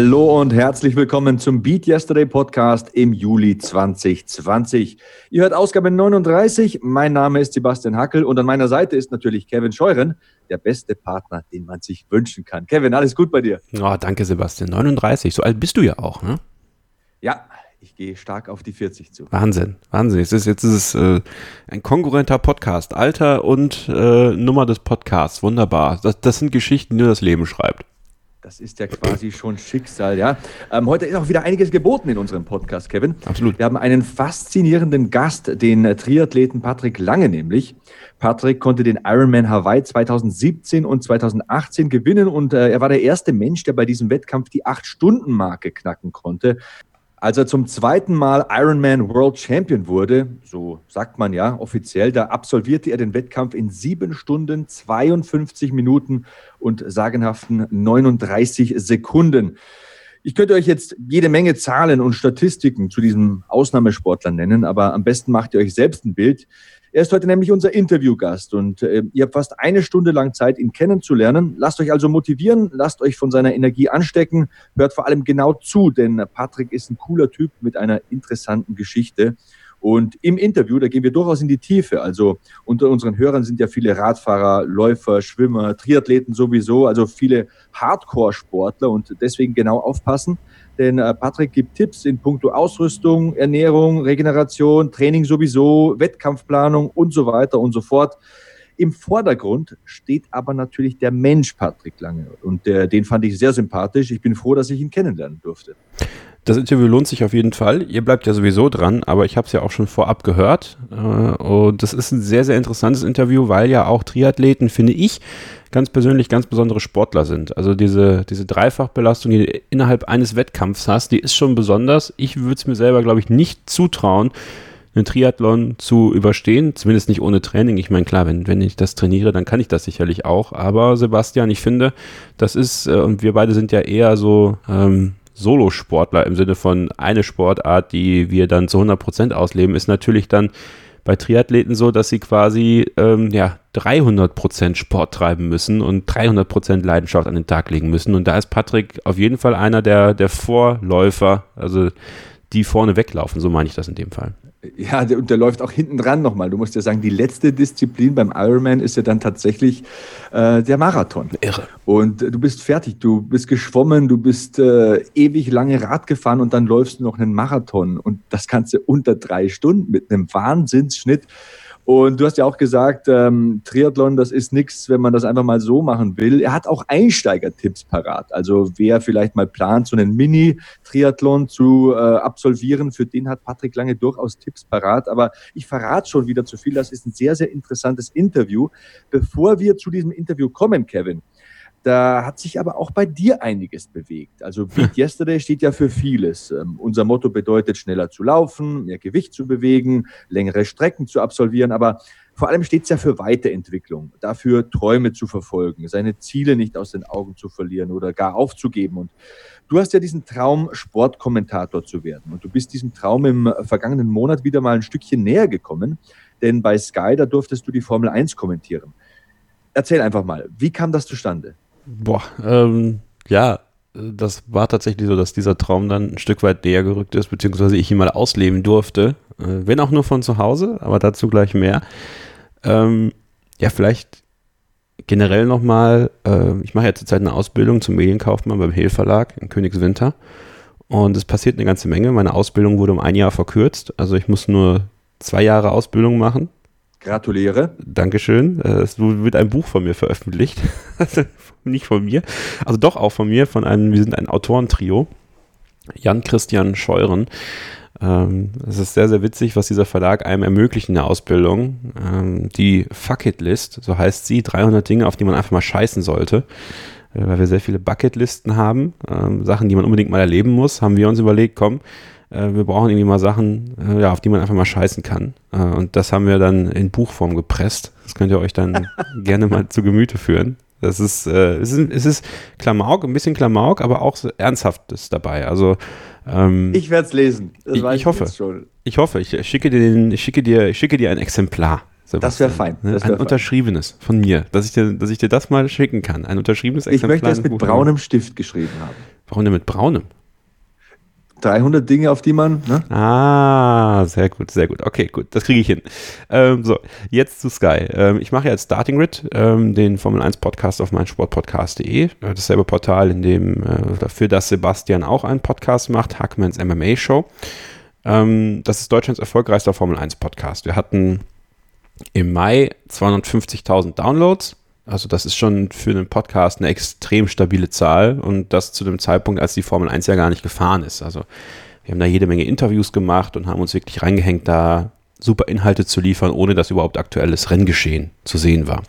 Hallo und herzlich willkommen zum Beat Yesterday Podcast im Juli 2020. Ihr hört Ausgabe 39. Mein Name ist Sebastian Hackel und an meiner Seite ist natürlich Kevin Scheuren, der beste Partner, den man sich wünschen kann. Kevin, alles gut bei dir? Oh, danke, Sebastian. 39. So alt bist du ja auch, ne? Ja, ich gehe stark auf die 40 zu. Wahnsinn, Wahnsinn. Jetzt ist, jetzt ist es äh, ein konkurrenter Podcast. Alter und äh, Nummer des Podcasts. Wunderbar. Das, das sind Geschichten, die nur das Leben schreibt. Das ist ja quasi schon Schicksal, ja. Ähm, heute ist auch wieder einiges geboten in unserem Podcast, Kevin. Absolut. Wir haben einen faszinierenden Gast, den Triathleten Patrick Lange nämlich. Patrick konnte den Ironman Hawaii 2017 und 2018 gewinnen und äh, er war der erste Mensch, der bei diesem Wettkampf die Acht-Stunden-Marke knacken konnte. Als er zum zweiten Mal Ironman World Champion wurde, so sagt man ja offiziell, da absolvierte er den Wettkampf in sieben Stunden, 52 Minuten und sagenhaften 39 Sekunden. Ich könnte euch jetzt jede Menge Zahlen und Statistiken zu diesem Ausnahmesportler nennen, aber am besten macht ihr euch selbst ein Bild. Er ist heute nämlich unser Interviewgast und äh, ihr habt fast eine Stunde lang Zeit, ihn kennenzulernen. Lasst euch also motivieren, lasst euch von seiner Energie anstecken, hört vor allem genau zu, denn Patrick ist ein cooler Typ mit einer interessanten Geschichte. Und im Interview, da gehen wir durchaus in die Tiefe. Also unter unseren Hörern sind ja viele Radfahrer, Läufer, Schwimmer, Triathleten sowieso, also viele Hardcore-Sportler und deswegen genau aufpassen. Denn äh, Patrick gibt Tipps in puncto Ausrüstung, Ernährung, Regeneration, Training sowieso, Wettkampfplanung und so weiter und so fort. Im Vordergrund steht aber natürlich der Mensch Patrick Lange und der, den fand ich sehr sympathisch. Ich bin froh, dass ich ihn kennenlernen durfte. Das Interview lohnt sich auf jeden Fall. Ihr bleibt ja sowieso dran, aber ich habe es ja auch schon vorab gehört. Äh, und das ist ein sehr, sehr interessantes Interview, weil ja auch Triathleten, finde ich, ganz persönlich ganz besondere Sportler sind. Also diese, diese Dreifachbelastung, die du innerhalb eines Wettkampfs hast, die ist schon besonders. Ich würde es mir selber, glaube ich, nicht zutrauen, einen Triathlon zu überstehen, zumindest nicht ohne Training. Ich meine, klar, wenn, wenn ich das trainiere, dann kann ich das sicherlich auch. Aber Sebastian, ich finde, das ist, äh, und wir beide sind ja eher so ähm, Solosportler im Sinne von eine Sportart, die wir dann zu 100 Prozent ausleben, ist natürlich dann bei Triathleten so, dass sie quasi ähm, ja, 300% Sport treiben müssen und 300% Leidenschaft an den Tag legen müssen. Und da ist Patrick auf jeden Fall einer der, der Vorläufer, also die vorne weglaufen, so meine ich das in dem Fall. Ja, und der läuft auch hinten dran nochmal. Du musst ja sagen, die letzte Disziplin beim Ironman ist ja dann tatsächlich äh, der Marathon. Irre. Und äh, du bist fertig, du bist geschwommen, du bist äh, ewig lange Rad gefahren und dann läufst du noch einen Marathon. Und das Ganze unter drei Stunden mit einem Wahnsinnsschnitt. Und du hast ja auch gesagt, ähm, Triathlon, das ist nichts, wenn man das einfach mal so machen will. Er hat auch Einsteigertipps parat. Also wer vielleicht mal plant, so einen Mini-Triathlon zu äh, absolvieren, für den hat Patrick Lange durchaus Tipps parat. Aber ich verrate schon wieder zu viel. Das ist ein sehr, sehr interessantes Interview. Bevor wir zu diesem Interview kommen, Kevin, da hat sich aber auch bei dir einiges bewegt. Also Beat Yesterday steht ja für vieles. Ähm, unser Motto bedeutet, schneller zu laufen, mehr Gewicht zu bewegen, längere Strecken zu absolvieren, aber vor allem steht es ja für Weiterentwicklung, dafür Träume zu verfolgen, seine Ziele nicht aus den Augen zu verlieren oder gar aufzugeben. Und du hast ja diesen Traum, Sportkommentator zu werden. Und du bist diesem Traum im vergangenen Monat wieder mal ein Stückchen näher gekommen, denn bei Sky, da durftest du die Formel 1 kommentieren. Erzähl einfach mal, wie kam das zustande? Boah, ähm, ja, das war tatsächlich so, dass dieser Traum dann ein Stück weit näher gerückt ist, beziehungsweise ich ihn mal ausleben durfte. Äh, wenn auch nur von zu Hause, aber dazu gleich mehr. Ähm, ja, vielleicht generell nochmal, äh, ich mache ja zurzeit eine Ausbildung zum Medienkaufmann beim Hehl Verlag in Königswinter. Und es passiert eine ganze Menge. Meine Ausbildung wurde um ein Jahr verkürzt. Also ich muss nur zwei Jahre Ausbildung machen. Gratuliere. Dankeschön. Äh, es wird ein Buch von mir veröffentlicht. Nicht von mir. Also doch auch von mir, von einem, wir sind ein Autorentrio. Jan Christian Scheuren. Ähm, es ist sehr, sehr witzig, was dieser Verlag einem ermöglicht in der Ausbildung. Ähm, die Fucketlist, so heißt sie, 300 Dinge, auf die man einfach mal scheißen sollte. Äh, weil wir sehr viele Bucketlisten haben, ähm, Sachen, die man unbedingt mal erleben muss, haben wir uns überlegt, komm, äh, wir brauchen irgendwie mal Sachen, äh, ja, auf die man einfach mal scheißen kann. Äh, und das haben wir dann in Buchform gepresst. Das könnt ihr euch dann gerne mal zu Gemüte führen. Das ist, äh, es ist, es ist Klamauk, ein bisschen Klamauk, aber auch so Ernsthaftes dabei. Also ähm, ich werde es lesen. ich, ich hoffe. Ich hoffe. Ich schicke dir, den, ich schicke dir, ich schicke dir ein Exemplar. Sebastian. Das wäre fein. Ne? Das ein wär fein. unterschriebenes von mir, dass ich, dir, dass ich dir das mal schicken kann. Ein unterschriebenes Ich möchte es mit braunem Stift geschrieben haben. Warum denn mit braunem? 300 Dinge, auf die man. Ne? Ah, sehr gut, sehr gut. Okay, gut, das kriege ich hin. Ähm, so, jetzt zu Sky. Ähm, ich mache jetzt Starting Grid, ähm, den Formel 1 Podcast auf meinsportpodcast.de. Dasselbe Portal, in dem äh, dafür, dass Sebastian auch einen Podcast macht, Hackmans MMA Show. Ähm, das ist Deutschlands erfolgreichster Formel 1 Podcast. Wir hatten im Mai 250.000 Downloads. Also das ist schon für einen Podcast eine extrem stabile Zahl und das zu dem Zeitpunkt, als die Formel 1 ja gar nicht gefahren ist. Also wir haben da jede Menge Interviews gemacht und haben uns wirklich reingehängt, da super Inhalte zu liefern, ohne dass überhaupt aktuelles Renngeschehen zu sehen war.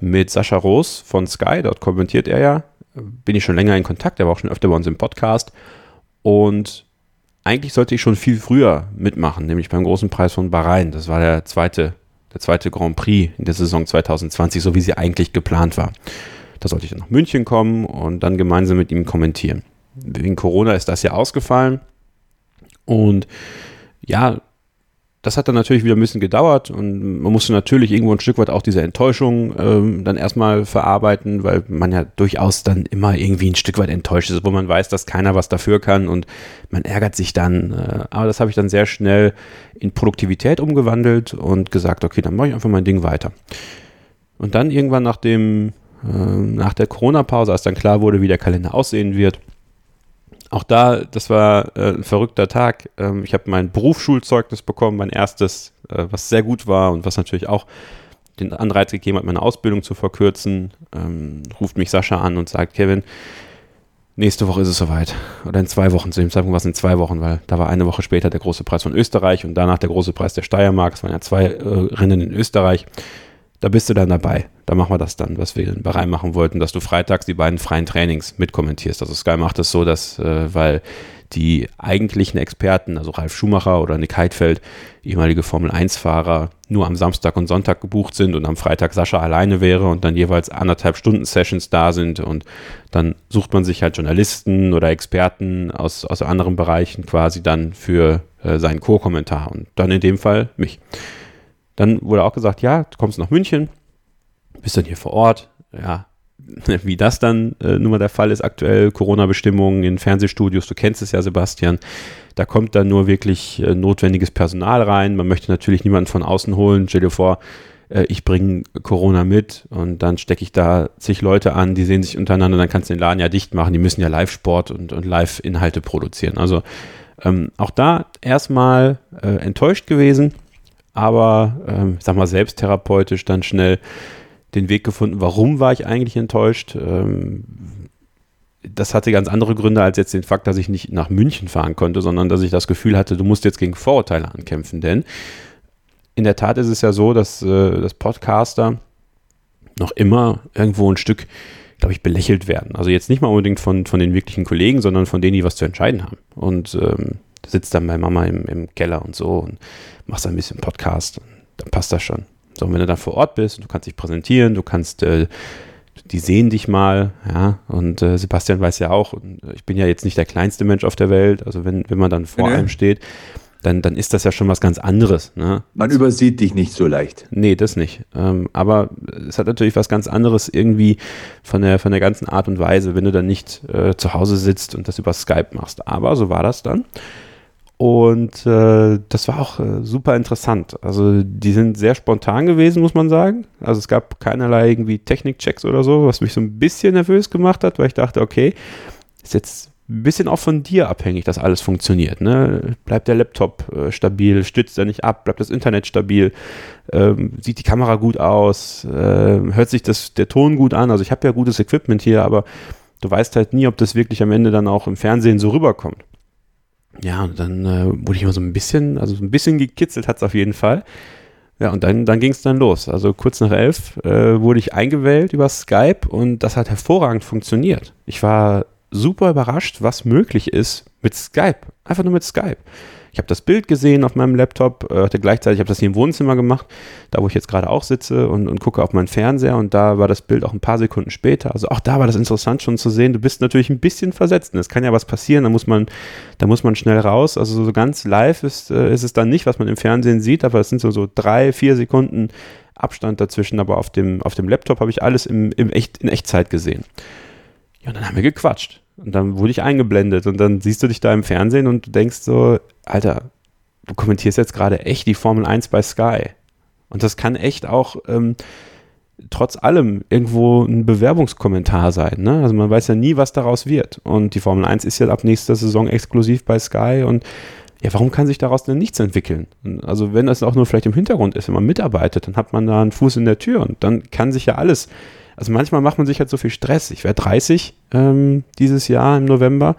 Mit Sascha Roos von Sky, dort kommentiert er ja, bin ich schon länger in Kontakt, er war auch schon öfter bei uns im Podcast und eigentlich sollte ich schon viel früher mitmachen, nämlich beim großen Preis von Bahrain. Das war der zweite der zweite Grand Prix in der Saison 2020, so wie sie eigentlich geplant war. Da sollte ich dann nach München kommen und dann gemeinsam mit ihm kommentieren. Wegen Corona ist das ja ausgefallen. Und ja, das hat dann natürlich wieder ein bisschen gedauert und man musste natürlich irgendwo ein Stück weit auch diese Enttäuschung ähm, dann erstmal verarbeiten, weil man ja durchaus dann immer irgendwie ein Stück weit enttäuscht ist, wo man weiß, dass keiner was dafür kann und man ärgert sich dann. Äh, aber das habe ich dann sehr schnell in Produktivität umgewandelt und gesagt, okay, dann mache ich einfach mein Ding weiter. Und dann irgendwann nach dem, äh, nach der Corona-Pause, als dann klar wurde, wie der Kalender aussehen wird, auch da, das war äh, ein verrückter Tag. Ähm, ich habe mein Berufsschulzeugnis bekommen, mein erstes, äh, was sehr gut war und was natürlich auch den Anreiz gegeben hat, meine Ausbildung zu verkürzen. Ähm, ruft mich Sascha an und sagt, Kevin, nächste Woche ist es soweit. Oder in zwei Wochen, zu dem Zeitpunkt war es in zwei Wochen, weil da war eine Woche später der große Preis von Österreich und danach der große Preis der Steiermark. Es waren ja zwei äh, Rennen in Österreich. Da bist du dann dabei. Da machen wir das dann, was wir in Bahrain machen wollten, dass du freitags die beiden freien Trainings mitkommentierst. Also Sky macht es das so, dass, äh, weil die eigentlichen Experten, also Ralf Schumacher oder Nick Heidfeld, ehemalige Formel-1-Fahrer, nur am Samstag und Sonntag gebucht sind und am Freitag Sascha alleine wäre und dann jeweils anderthalb Stunden Sessions da sind und dann sucht man sich halt Journalisten oder Experten aus, aus anderen Bereichen quasi dann für äh, seinen Co-Kommentar und dann in dem Fall mich. Dann wurde auch gesagt, ja, du kommst nach München, bist dann hier vor Ort, ja, wie das dann äh, nun mal der Fall ist aktuell, Corona-Bestimmungen in Fernsehstudios, du kennst es ja, Sebastian, da kommt dann nur wirklich äh, notwendiges Personal rein. Man möchte natürlich niemanden von außen holen. Stell dir vor, äh, ich bringe Corona mit und dann stecke ich da zig Leute an, die sehen sich untereinander, dann kannst du den Laden ja dicht machen. Die müssen ja Live-Sport und, und Live-Inhalte produzieren. Also ähm, auch da erstmal äh, enttäuscht gewesen, aber ähm, ich sag mal selbsttherapeutisch dann schnell den Weg gefunden, warum war ich eigentlich enttäuscht. Ähm, das hatte ganz andere Gründe als jetzt den Fakt, dass ich nicht nach München fahren konnte, sondern dass ich das Gefühl hatte, du musst jetzt gegen Vorurteile ankämpfen. Denn in der Tat ist es ja so, dass äh, das Podcaster noch immer irgendwo ein Stück, glaube ich, belächelt werden. Also jetzt nicht mal unbedingt von, von den wirklichen Kollegen, sondern von denen, die was zu entscheiden haben. Und ähm, sitzt dann bei Mama im, im Keller und so und machst ein bisschen Podcast. Dann passt das schon. So, und wenn du dann vor Ort bist, du kannst dich präsentieren, du kannst, äh, die sehen dich mal, ja, und äh, Sebastian weiß ja auch, ich bin ja jetzt nicht der kleinste Mensch auf der Welt, also wenn, wenn man dann vor Nee. einem steht, dann, dann ist das ja schon was ganz anderes, ne? Man übersieht dich nicht so leicht. Nee, das nicht. Ähm, aber es hat natürlich was ganz anderes irgendwie von der, von der ganzen Art und Weise, wenn du dann nicht äh, zu Hause sitzt und das über Skype machst. Aber so war das dann. Und äh, das war auch äh, super interessant. Also die sind sehr spontan gewesen, muss man sagen. Also es gab keinerlei irgendwie Technikchecks oder so, was mich so ein bisschen nervös gemacht hat, weil ich dachte, okay, ist jetzt ein bisschen auch von dir abhängig, dass alles funktioniert. Ne? Bleibt der Laptop äh, stabil, stützt er nicht ab, bleibt das Internet stabil, ähm, sieht die Kamera gut aus, äh, hört sich das, der Ton gut an. Also ich habe ja gutes Equipment hier, aber du weißt halt nie, ob das wirklich am Ende dann auch im Fernsehen so rüberkommt. Ja, und dann äh, wurde ich immer so ein bisschen, also so ein bisschen gekitzelt hat es auf jeden Fall. Ja, und dann, dann ging es dann los. Also kurz nach elf äh, wurde ich eingewählt über Skype und das hat hervorragend funktioniert. Ich war super überrascht, was möglich ist mit Skype. Einfach nur mit Skype. Ich habe das Bild gesehen auf meinem Laptop, äh, hatte gleichzeitig, ich habe das hier im Wohnzimmer gemacht, da wo ich jetzt gerade auch sitze und, und gucke auf meinen Fernseher und da war das Bild auch ein paar Sekunden später. Also auch da war das interessant schon zu sehen. Du bist natürlich ein bisschen versetzt. Es kann ja was passieren, da muss man, da muss man schnell raus. Also so ganz live ist, äh, ist es dann nicht, was man im Fernsehen sieht, aber es sind so, so drei, vier Sekunden Abstand dazwischen, aber auf dem, auf dem Laptop habe ich alles im, im Echt, in Echtzeit gesehen. Ja, und dann haben wir gequatscht. Und dann wurde ich eingeblendet und dann siehst du dich da im Fernsehen und du denkst so, Alter, du kommentierst jetzt gerade echt die Formel 1 bei Sky. Und das kann echt auch ähm, trotz allem irgendwo ein Bewerbungskommentar sein. Ne? Also man weiß ja nie, was daraus wird. Und die Formel 1 ist ja ab nächster Saison exklusiv bei Sky und ja, warum kann sich daraus denn nichts entwickeln? Also wenn das auch nur vielleicht im Hintergrund ist, wenn man mitarbeitet, dann hat man da einen Fuß in der Tür und dann kann sich ja alles also manchmal macht man sich halt so viel Stress. Ich werde 30 ähm, dieses Jahr im November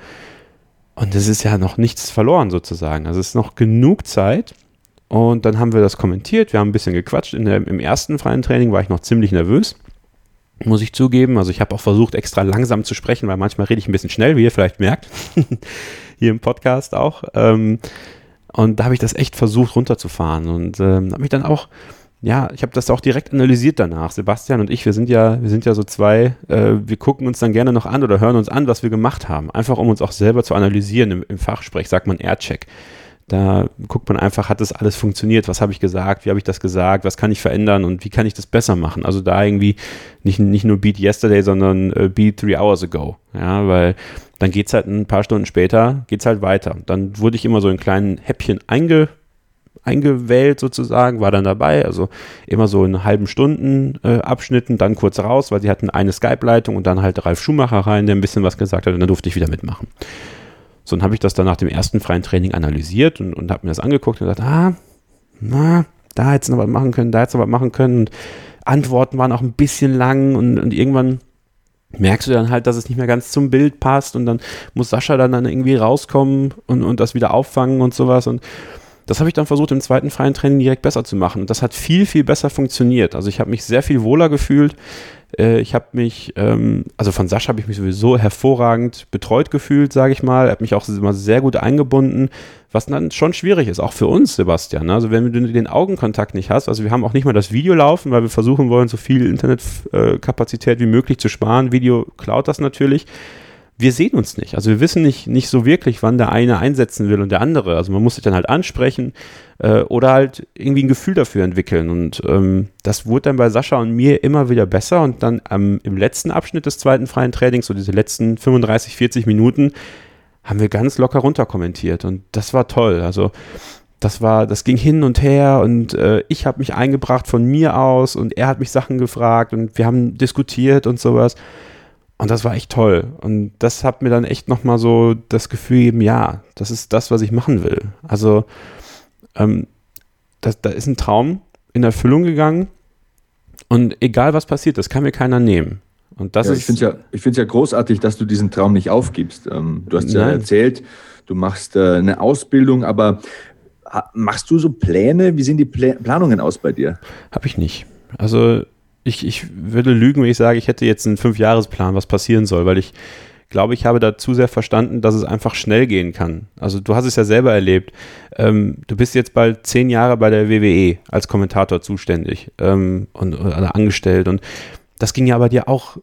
und es ist ja noch nichts verloren sozusagen. Also es ist noch genug Zeit. Und dann haben wir das kommentiert, wir haben ein bisschen gequatscht. Der, Im ersten freien Training war ich noch ziemlich nervös, muss ich zugeben. Also ich habe auch versucht, extra langsam zu sprechen, weil manchmal rede ich ein bisschen schnell, wie ihr vielleicht merkt. Hier im Podcast auch. Ähm, und da habe ich das echt versucht runterzufahren und ähm, habe mich dann auch ja, ich habe das auch direkt analysiert danach. Sebastian und ich, wir sind ja, wir sind ja so zwei, äh, wir gucken uns dann gerne noch an oder hören uns an, was wir gemacht haben. Einfach um uns auch selber zu analysieren. Im, im Fachsprech sagt man Aircheck. Da guckt man einfach, hat das alles funktioniert? Was habe ich gesagt? Wie habe ich das gesagt? Was kann ich verändern und wie kann ich das besser machen? Also da irgendwie nicht, nicht nur Beat Yesterday, sondern äh, Beat Three Hours Ago. Ja, weil dann geht es halt ein paar Stunden später, geht es halt weiter. Dann wurde ich immer so in kleinen Häppchen einge eingewählt sozusagen, war dann dabei, also immer so in halben Stunden äh, Abschnitten, dann kurz raus, weil sie hatten eine Skype-Leitung und dann halt Ralf Schumacher rein, der ein bisschen was gesagt hat und dann durfte ich wieder mitmachen. So, dann habe ich das dann nach dem ersten freien Training analysiert und, und habe mir das angeguckt und gesagt, ah, na, da hättest du noch was machen können, da hättest du noch was machen können. Und Antworten waren auch ein bisschen lang und, und irgendwann merkst du dann halt, dass es nicht mehr ganz zum Bild passt und dann muss Sascha dann, dann irgendwie rauskommen und, und das wieder auffangen und sowas. Und das habe ich dann versucht, im zweiten freien Training direkt besser zu machen. Und das hat viel, viel besser funktioniert. Also ich habe mich sehr viel wohler gefühlt. Äh, ich habe mich, ähm, also von Sascha habe ich mich sowieso hervorragend betreut gefühlt, sage ich mal. Er hat mich auch immer sehr gut eingebunden, was dann schon schwierig ist, auch für uns, Sebastian. Also wenn du den Augenkontakt nicht hast, also wir haben auch nicht mal das Video laufen, weil wir versuchen wollen, so viel Internetkapazität wie möglich zu sparen. Video klaut das natürlich wir sehen uns nicht. Also wir wissen nicht, nicht so wirklich, wann der eine einsetzen will und der andere. Also man muss sich dann halt ansprechen äh, oder halt irgendwie ein Gefühl dafür entwickeln. Und ähm, das wurde dann bei Sascha und mir immer wieder besser. Und dann ähm, im letzten Abschnitt des zweiten freien Trainings, so diese letzten 35, 40 Minuten, haben wir ganz locker runter kommentiert. Und das war toll. Also das war, das ging hin und her und äh, ich habe mich eingebracht von mir aus und er hat mich Sachen gefragt und wir haben diskutiert und sowas. Und das war echt toll. Und das hat mir dann echt nochmal so das Gefühl gegeben, ja, das ist das, was ich machen will. Also, ähm, das, da ist ein Traum in Erfüllung gegangen. Und egal was passiert, das kann mir keiner nehmen. Und das ja, ist. Ich finde es ja, ja großartig, dass du diesen Traum nicht aufgibst. Ähm, du hast ja erzählt, du machst äh, eine Ausbildung, aber machst du so Pläne? Wie sehen die Pla Planungen aus bei dir? Habe ich nicht. Also ich, ich würde lügen, wenn ich sage, ich hätte jetzt einen Fünfjahresplan, was passieren soll, weil ich glaube, ich habe da zu sehr verstanden, dass es einfach schnell gehen kann. Also du hast es ja selber erlebt. Ähm, du bist jetzt bald zehn Jahre bei der WWE als Kommentator zuständig ähm, und oder angestellt und das ging ja bei dir auch.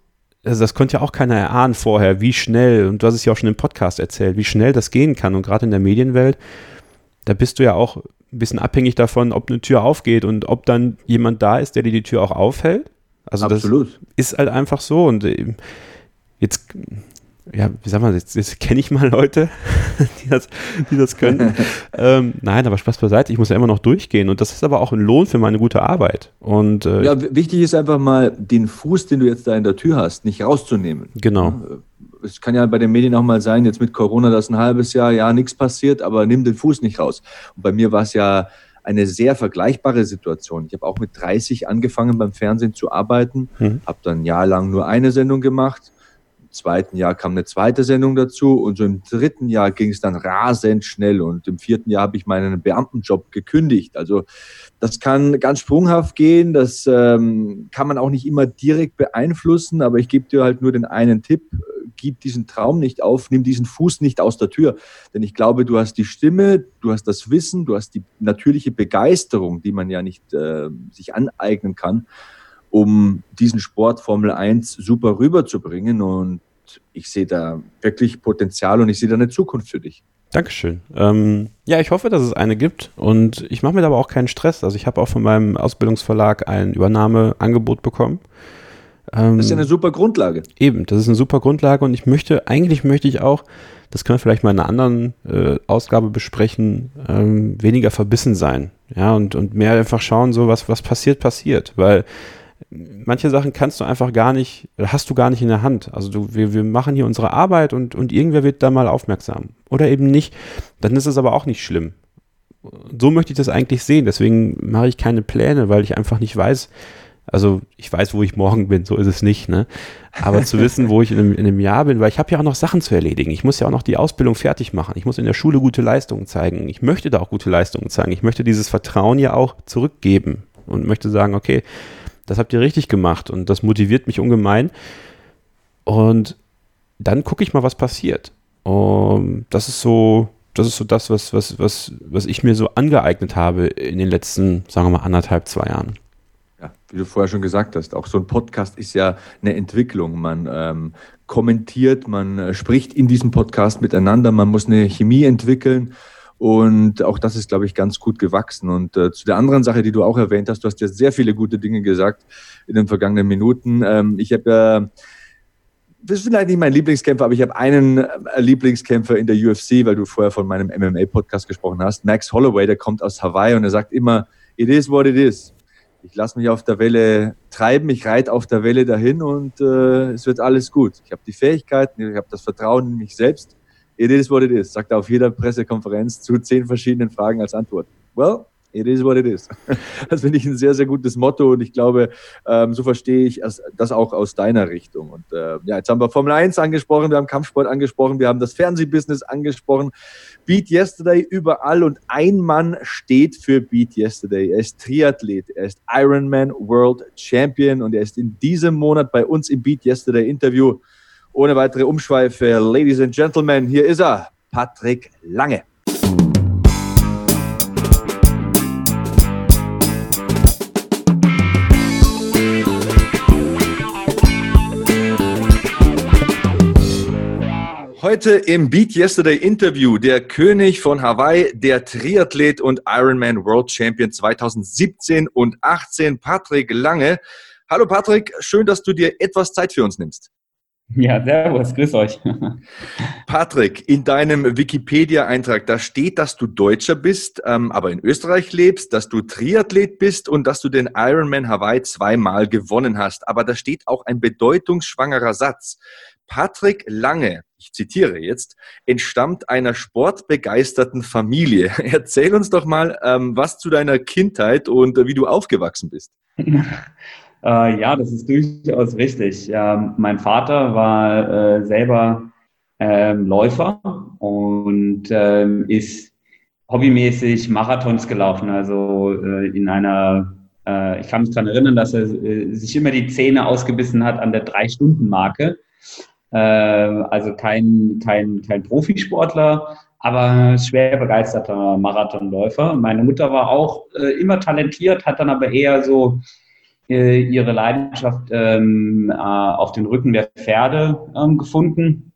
Also das konnte ja auch keiner erahnen vorher, wie schnell, und du hast es ja auch schon im Podcast erzählt, wie schnell das gehen kann. Und gerade in der Medienwelt, da bist du ja auch ein bisschen abhängig davon, ob eine Tür aufgeht und ob dann jemand da ist, der dir die Tür auch aufhält. Also Absolut. das ist halt einfach so. Und äh, jetzt, ja, wie sagen wir, jetzt, jetzt kenne ich mal Leute, die das, die das können. ähm, nein, aber Spaß beiseite, ich muss ja immer noch durchgehen. Und das ist aber auch ein Lohn für meine gute Arbeit. Und, äh, ja, wichtig ist einfach mal, den Fuß, den du jetzt da in der Tür hast, nicht rauszunehmen. Genau es kann ja bei den Medien auch mal sein, jetzt mit Corona, dass ein halbes Jahr, ja, nichts passiert, aber nimm den Fuß nicht raus. Und bei mir war es ja eine sehr vergleichbare Situation. Ich habe auch mit 30 angefangen beim Fernsehen zu arbeiten, mhm. habe dann ein Jahr lang nur eine Sendung gemacht. Im zweiten Jahr kam eine zweite Sendung dazu und so im dritten Jahr ging es dann rasend schnell und im vierten Jahr habe ich meinen Beamtenjob gekündigt. Also das kann ganz sprunghaft gehen, das ähm, kann man auch nicht immer direkt beeinflussen, aber ich gebe dir halt nur den einen Tipp gib diesen Traum nicht auf, nimm diesen Fuß nicht aus der Tür. Denn ich glaube, du hast die Stimme, du hast das Wissen, du hast die natürliche Begeisterung, die man ja nicht äh, sich aneignen kann, um diesen Sport Formel 1 super rüberzubringen. Und ich sehe da wirklich Potenzial und ich sehe da eine Zukunft für dich. Dankeschön. Ähm, ja, ich hoffe, dass es eine gibt und ich mache mir da aber auch keinen Stress. Also ich habe auch von meinem Ausbildungsverlag ein Übernahmeangebot bekommen. Ähm, das ist ja eine super Grundlage. Eben, das ist eine super Grundlage und ich möchte, eigentlich möchte ich auch, das können wir vielleicht mal in einer anderen äh, Ausgabe besprechen, ähm, weniger verbissen sein. Ja, und, und mehr einfach schauen, so was, was passiert, passiert. Weil manche Sachen kannst du einfach gar nicht, hast du gar nicht in der Hand. Also du, wir, wir machen hier unsere Arbeit und, und irgendwer wird da mal aufmerksam. Oder eben nicht. Dann ist es aber auch nicht schlimm. So möchte ich das eigentlich sehen. Deswegen mache ich keine Pläne, weil ich einfach nicht weiß, also ich weiß, wo ich morgen bin, so ist es nicht, ne? Aber zu wissen, wo ich in einem, in einem Jahr bin, weil ich habe ja auch noch Sachen zu erledigen. Ich muss ja auch noch die Ausbildung fertig machen. Ich muss in der Schule gute Leistungen zeigen. Ich möchte da auch gute Leistungen zeigen. Ich möchte dieses Vertrauen ja auch zurückgeben und möchte sagen, okay, das habt ihr richtig gemacht und das motiviert mich ungemein. Und dann gucke ich mal, was passiert. Um, das ist so, das ist so das, was, was, was, was ich mir so angeeignet habe in den letzten, sagen wir mal, anderthalb, zwei Jahren. Ja, wie du vorher schon gesagt hast, auch so ein Podcast ist ja eine Entwicklung. Man ähm, kommentiert, man äh, spricht in diesem Podcast miteinander, man muss eine Chemie entwickeln und auch das ist, glaube ich, ganz gut gewachsen. Und äh, zu der anderen Sache, die du auch erwähnt hast, du hast ja sehr viele gute Dinge gesagt in den vergangenen Minuten. Ähm, ich habe ja, äh, das ist vielleicht nicht mein Lieblingskämpfer, aber ich habe einen äh, Lieblingskämpfer in der UFC, weil du vorher von meinem MMA-Podcast gesprochen hast. Max Holloway, der kommt aus Hawaii und er sagt immer, it is what it is. Ich lasse mich auf der Welle treiben, ich reite auf der Welle dahin und äh, es wird alles gut. Ich habe die Fähigkeiten, ich habe das Vertrauen in mich selbst It is what it is, sagt er auf jeder Pressekonferenz zu zehn verschiedenen Fragen als Antwort. Well, it is what it is. Das finde ich ein sehr, sehr gutes Motto und ich glaube, ähm, so verstehe ich das auch aus deiner Richtung. Und äh, ja, jetzt haben wir Formel 1 angesprochen, wir haben Kampfsport angesprochen, wir haben das Fernsehbusiness angesprochen. Beat Yesterday überall und ein Mann steht für Beat Yesterday. Er ist Triathlet, er ist Ironman World Champion und er ist in diesem Monat bei uns im Beat Yesterday Interview. Ohne weitere Umschweife, Ladies and Gentlemen, hier ist er, Patrick Lange. Heute im Beat Yesterday Interview der König von Hawaii, der Triathlet und Ironman World Champion 2017 und 18, Patrick Lange. Hallo Patrick, schön, dass du dir etwas Zeit für uns nimmst. Ja, servus, grüß euch. Patrick, in deinem Wikipedia-Eintrag, da steht, dass du Deutscher bist, ähm, aber in Österreich lebst, dass du Triathlet bist und dass du den Ironman Hawaii zweimal gewonnen hast. Aber da steht auch ein bedeutungsschwangerer Satz. Patrick Lange, ich zitiere jetzt, entstammt einer sportbegeisterten Familie. Erzähl uns doch mal ähm, was zu deiner Kindheit und äh, wie du aufgewachsen bist. Äh, ja, das ist durchaus richtig. Ja, mein Vater war äh, selber ähm, Läufer und ähm, ist hobbymäßig Marathons gelaufen. Also äh, in einer, äh, ich kann mich daran erinnern, dass er äh, sich immer die Zähne ausgebissen hat an der Drei-Stunden-Marke. Äh, also kein, kein, kein Profisportler, aber schwer begeisterter Marathonläufer. Meine Mutter war auch immer talentiert, hat dann aber eher so äh, ihre Leidenschaft ähm, äh, auf den Rücken der Pferde ähm, gefunden.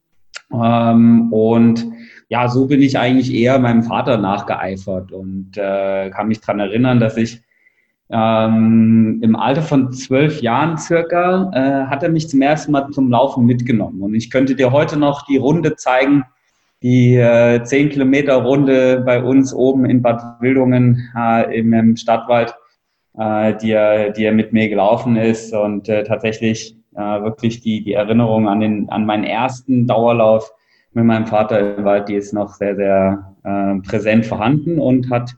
Ähm, und ja, so bin ich eigentlich eher meinem Vater nachgeeifert und äh, kann mich daran erinnern, dass ich ähm, im Alter von zwölf Jahren circa äh, hat er mich zum ersten Mal zum Laufen mitgenommen. Und ich könnte dir heute noch die Runde zeigen, die äh, 10 Kilometer Runde bei uns oben in Bad Wildungen äh, im, im Stadtwald äh, die, er, die er mit mir gelaufen ist und äh, tatsächlich äh, wirklich die, die Erinnerung an, den, an meinen ersten Dauerlauf mit meinem Vater im Wald, die ist noch sehr, sehr äh, präsent vorhanden und hat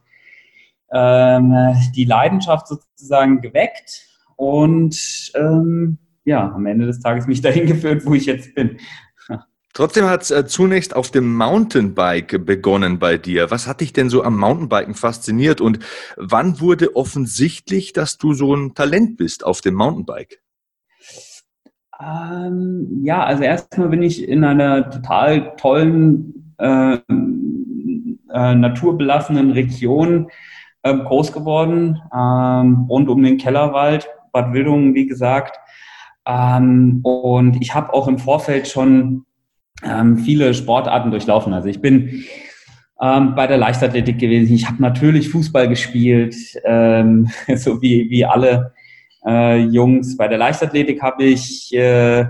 ähm, die Leidenschaft sozusagen geweckt und ähm, ja, am Ende des Tages mich dahin geführt, wo ich jetzt bin. Trotzdem hat es äh, zunächst auf dem Mountainbike begonnen bei dir. Was hat dich denn so am Mountainbiken fasziniert und wann wurde offensichtlich, dass du so ein Talent bist auf dem Mountainbike? Ähm, ja, also erstmal bin ich in einer total tollen, äh, äh, naturbelassenen Region äh, groß geworden, ähm, rund um den Kellerwald, Bad Wildungen, wie gesagt. Ähm, und ich habe auch im Vorfeld schon ähm, viele Sportarten durchlaufen. Also ich bin ähm, bei der Leichtathletik gewesen. Ich habe natürlich Fußball gespielt, ähm, so wie, wie alle äh, Jungs. Bei der Leichtathletik habe ich äh,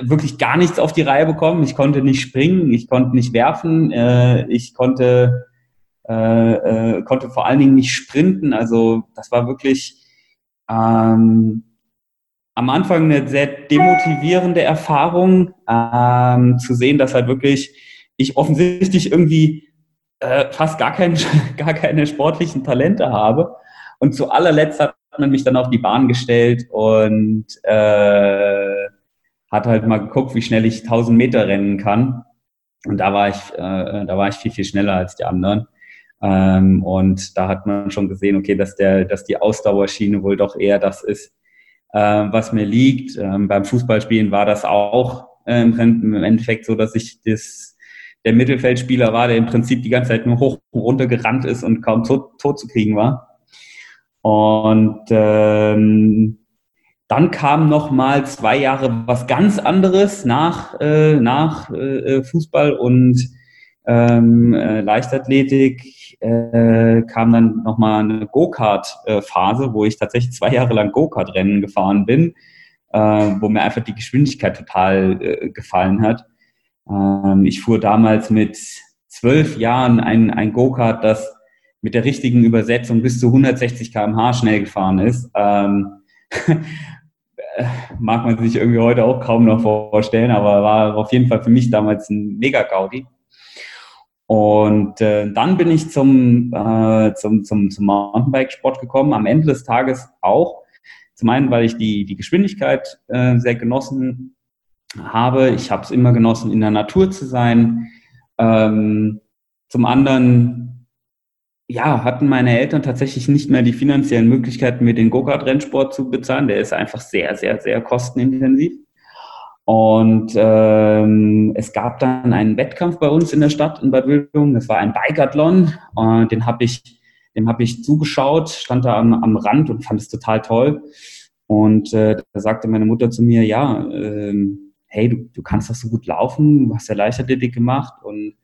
wirklich gar nichts auf die Reihe bekommen. Ich konnte nicht springen, ich konnte nicht werfen, äh, ich konnte, äh, äh, konnte vor allen Dingen nicht sprinten. Also das war wirklich ähm, am Anfang eine sehr demotivierende Erfahrung, ähm, zu sehen, dass halt wirklich ich offensichtlich irgendwie äh, fast gar, kein, gar keine sportlichen Talente habe. Und zu allerletzt hat man mich dann auf die Bahn gestellt und äh, hat halt mal geguckt, wie schnell ich 1000 Meter rennen kann. Und da war ich, äh, da war ich viel, viel schneller als die anderen. Ähm, und da hat man schon gesehen, okay, dass der, dass die Ausdauerschiene wohl doch eher das ist, äh, was mir liegt. Ähm, beim Fußballspielen war das auch äh, im Endeffekt so, dass ich das, der Mittelfeldspieler war, der im Prinzip die ganze Zeit nur hoch und runter gerannt ist und kaum tot, tot zu kriegen war. Und ähm, dann kam noch mal zwei Jahre was ganz anderes nach, äh, nach äh, Fußball und ähm, äh, Leichtathletik äh, kam dann noch mal eine Go-Kart-Phase, wo ich tatsächlich zwei Jahre lang Go-Kart-Rennen gefahren bin, äh, wo mir einfach die Geschwindigkeit total äh, gefallen hat. Ähm, ich fuhr damals mit zwölf Jahren ein, ein Go-Kart, das mit der richtigen Übersetzung bis zu 160 km/h schnell gefahren ist. Ähm, mag man sich irgendwie heute auch kaum noch vorstellen, aber war auf jeden Fall für mich damals ein Mega-Gaudi. Und äh, dann bin ich zum, äh, zum, zum, zum Mountainbike-Sport gekommen, am Ende des Tages auch. Zum einen, weil ich die, die Geschwindigkeit äh, sehr genossen habe. Ich habe es immer genossen, in der Natur zu sein. Ähm, zum anderen ja, hatten meine Eltern tatsächlich nicht mehr die finanziellen Möglichkeiten, mir den Go-Kart-Rennsport zu bezahlen. Der ist einfach sehr, sehr, sehr kostenintensiv. Und ähm, es gab dann einen Wettkampf bei uns in der Stadt in Bad Wildungen. Das war ein Biathlon. Und den habe ich, dem habe ich zugeschaut, stand da am, am Rand und fand es total toll. Und äh, da sagte meine Mutter zu mir, ja, ähm, hey, du, du kannst doch so gut laufen, du hast ja Leichtathletik gemacht und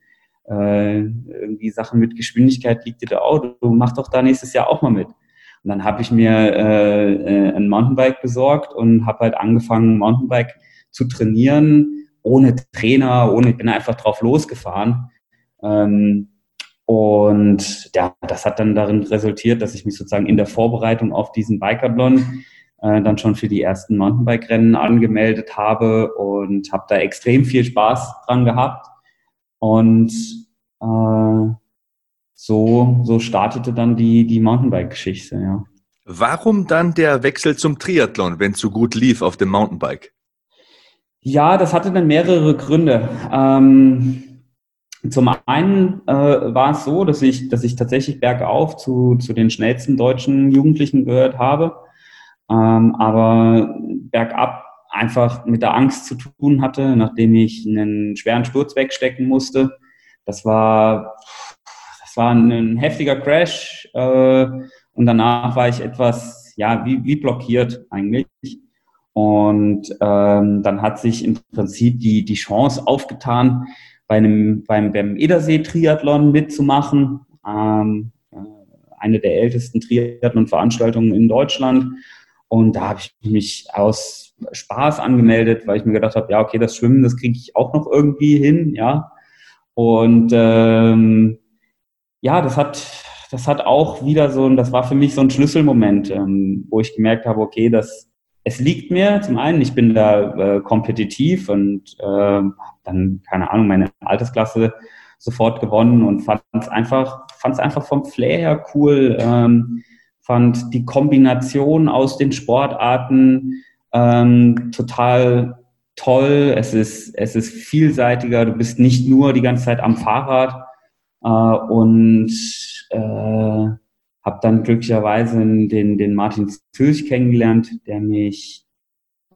äh, irgendwie Sachen mit Geschwindigkeit liegt dir da auch, du mach doch da nächstes Jahr auch mal mit. Und dann habe ich mir äh, äh, ein Mountainbike besorgt und habe halt angefangen, Mountainbike zu trainieren, ohne Trainer, ohne, ich bin einfach drauf losgefahren. Ähm, und ja, das hat dann darin resultiert, dass ich mich sozusagen in der Vorbereitung auf diesen Biathlon äh, dann schon für die ersten Mountainbike-Rennen angemeldet habe und habe da extrem viel Spaß dran gehabt. Und äh, so, so startete dann die, die Mountainbike-Geschichte, ja. Warum dann der Wechsel zum Triathlon, wenn es so gut lief auf dem Mountainbike? Ja, das hatte dann mehrere Gründe. Ähm, zum einen äh, war es so, dass ich, dass ich tatsächlich bergauf zu, zu den schnellsten deutschen Jugendlichen gehört habe, ähm, aber bergab einfach mit der Angst zu tun hatte, nachdem ich einen schweren Sturz wegstecken musste. Das war, das war ein heftiger Crash äh, und danach war ich etwas, ja, wie, wie blockiert eigentlich. Und ähm, dann hat sich im Prinzip die, die Chance aufgetan, bei einem, beim, beim Edersee-Triathlon mitzumachen. Ähm, äh, eine der ältesten Triathlon-Veranstaltungen in Deutschland. Und da habe ich mich aus Spaß angemeldet, weil ich mir gedacht habe, ja, okay, das Schwimmen, das kriege ich auch noch irgendwie hin, ja. Und ähm, ja, das hat, das hat auch wieder so, das war für mich so ein Schlüsselmoment, ähm, wo ich gemerkt habe, okay, das, es liegt mir zum einen, ich bin da äh, kompetitiv und äh, dann, keine Ahnung, meine Altersklasse sofort gewonnen und fand es einfach, fand es einfach vom Flair her cool. Ähm, fand die Kombination aus den Sportarten ähm, total toll. Es ist, es ist vielseitiger. Du bist nicht nur die ganze Zeit am Fahrrad äh, und äh, habe dann glücklicherweise den, den Martin Zülch kennengelernt, der mich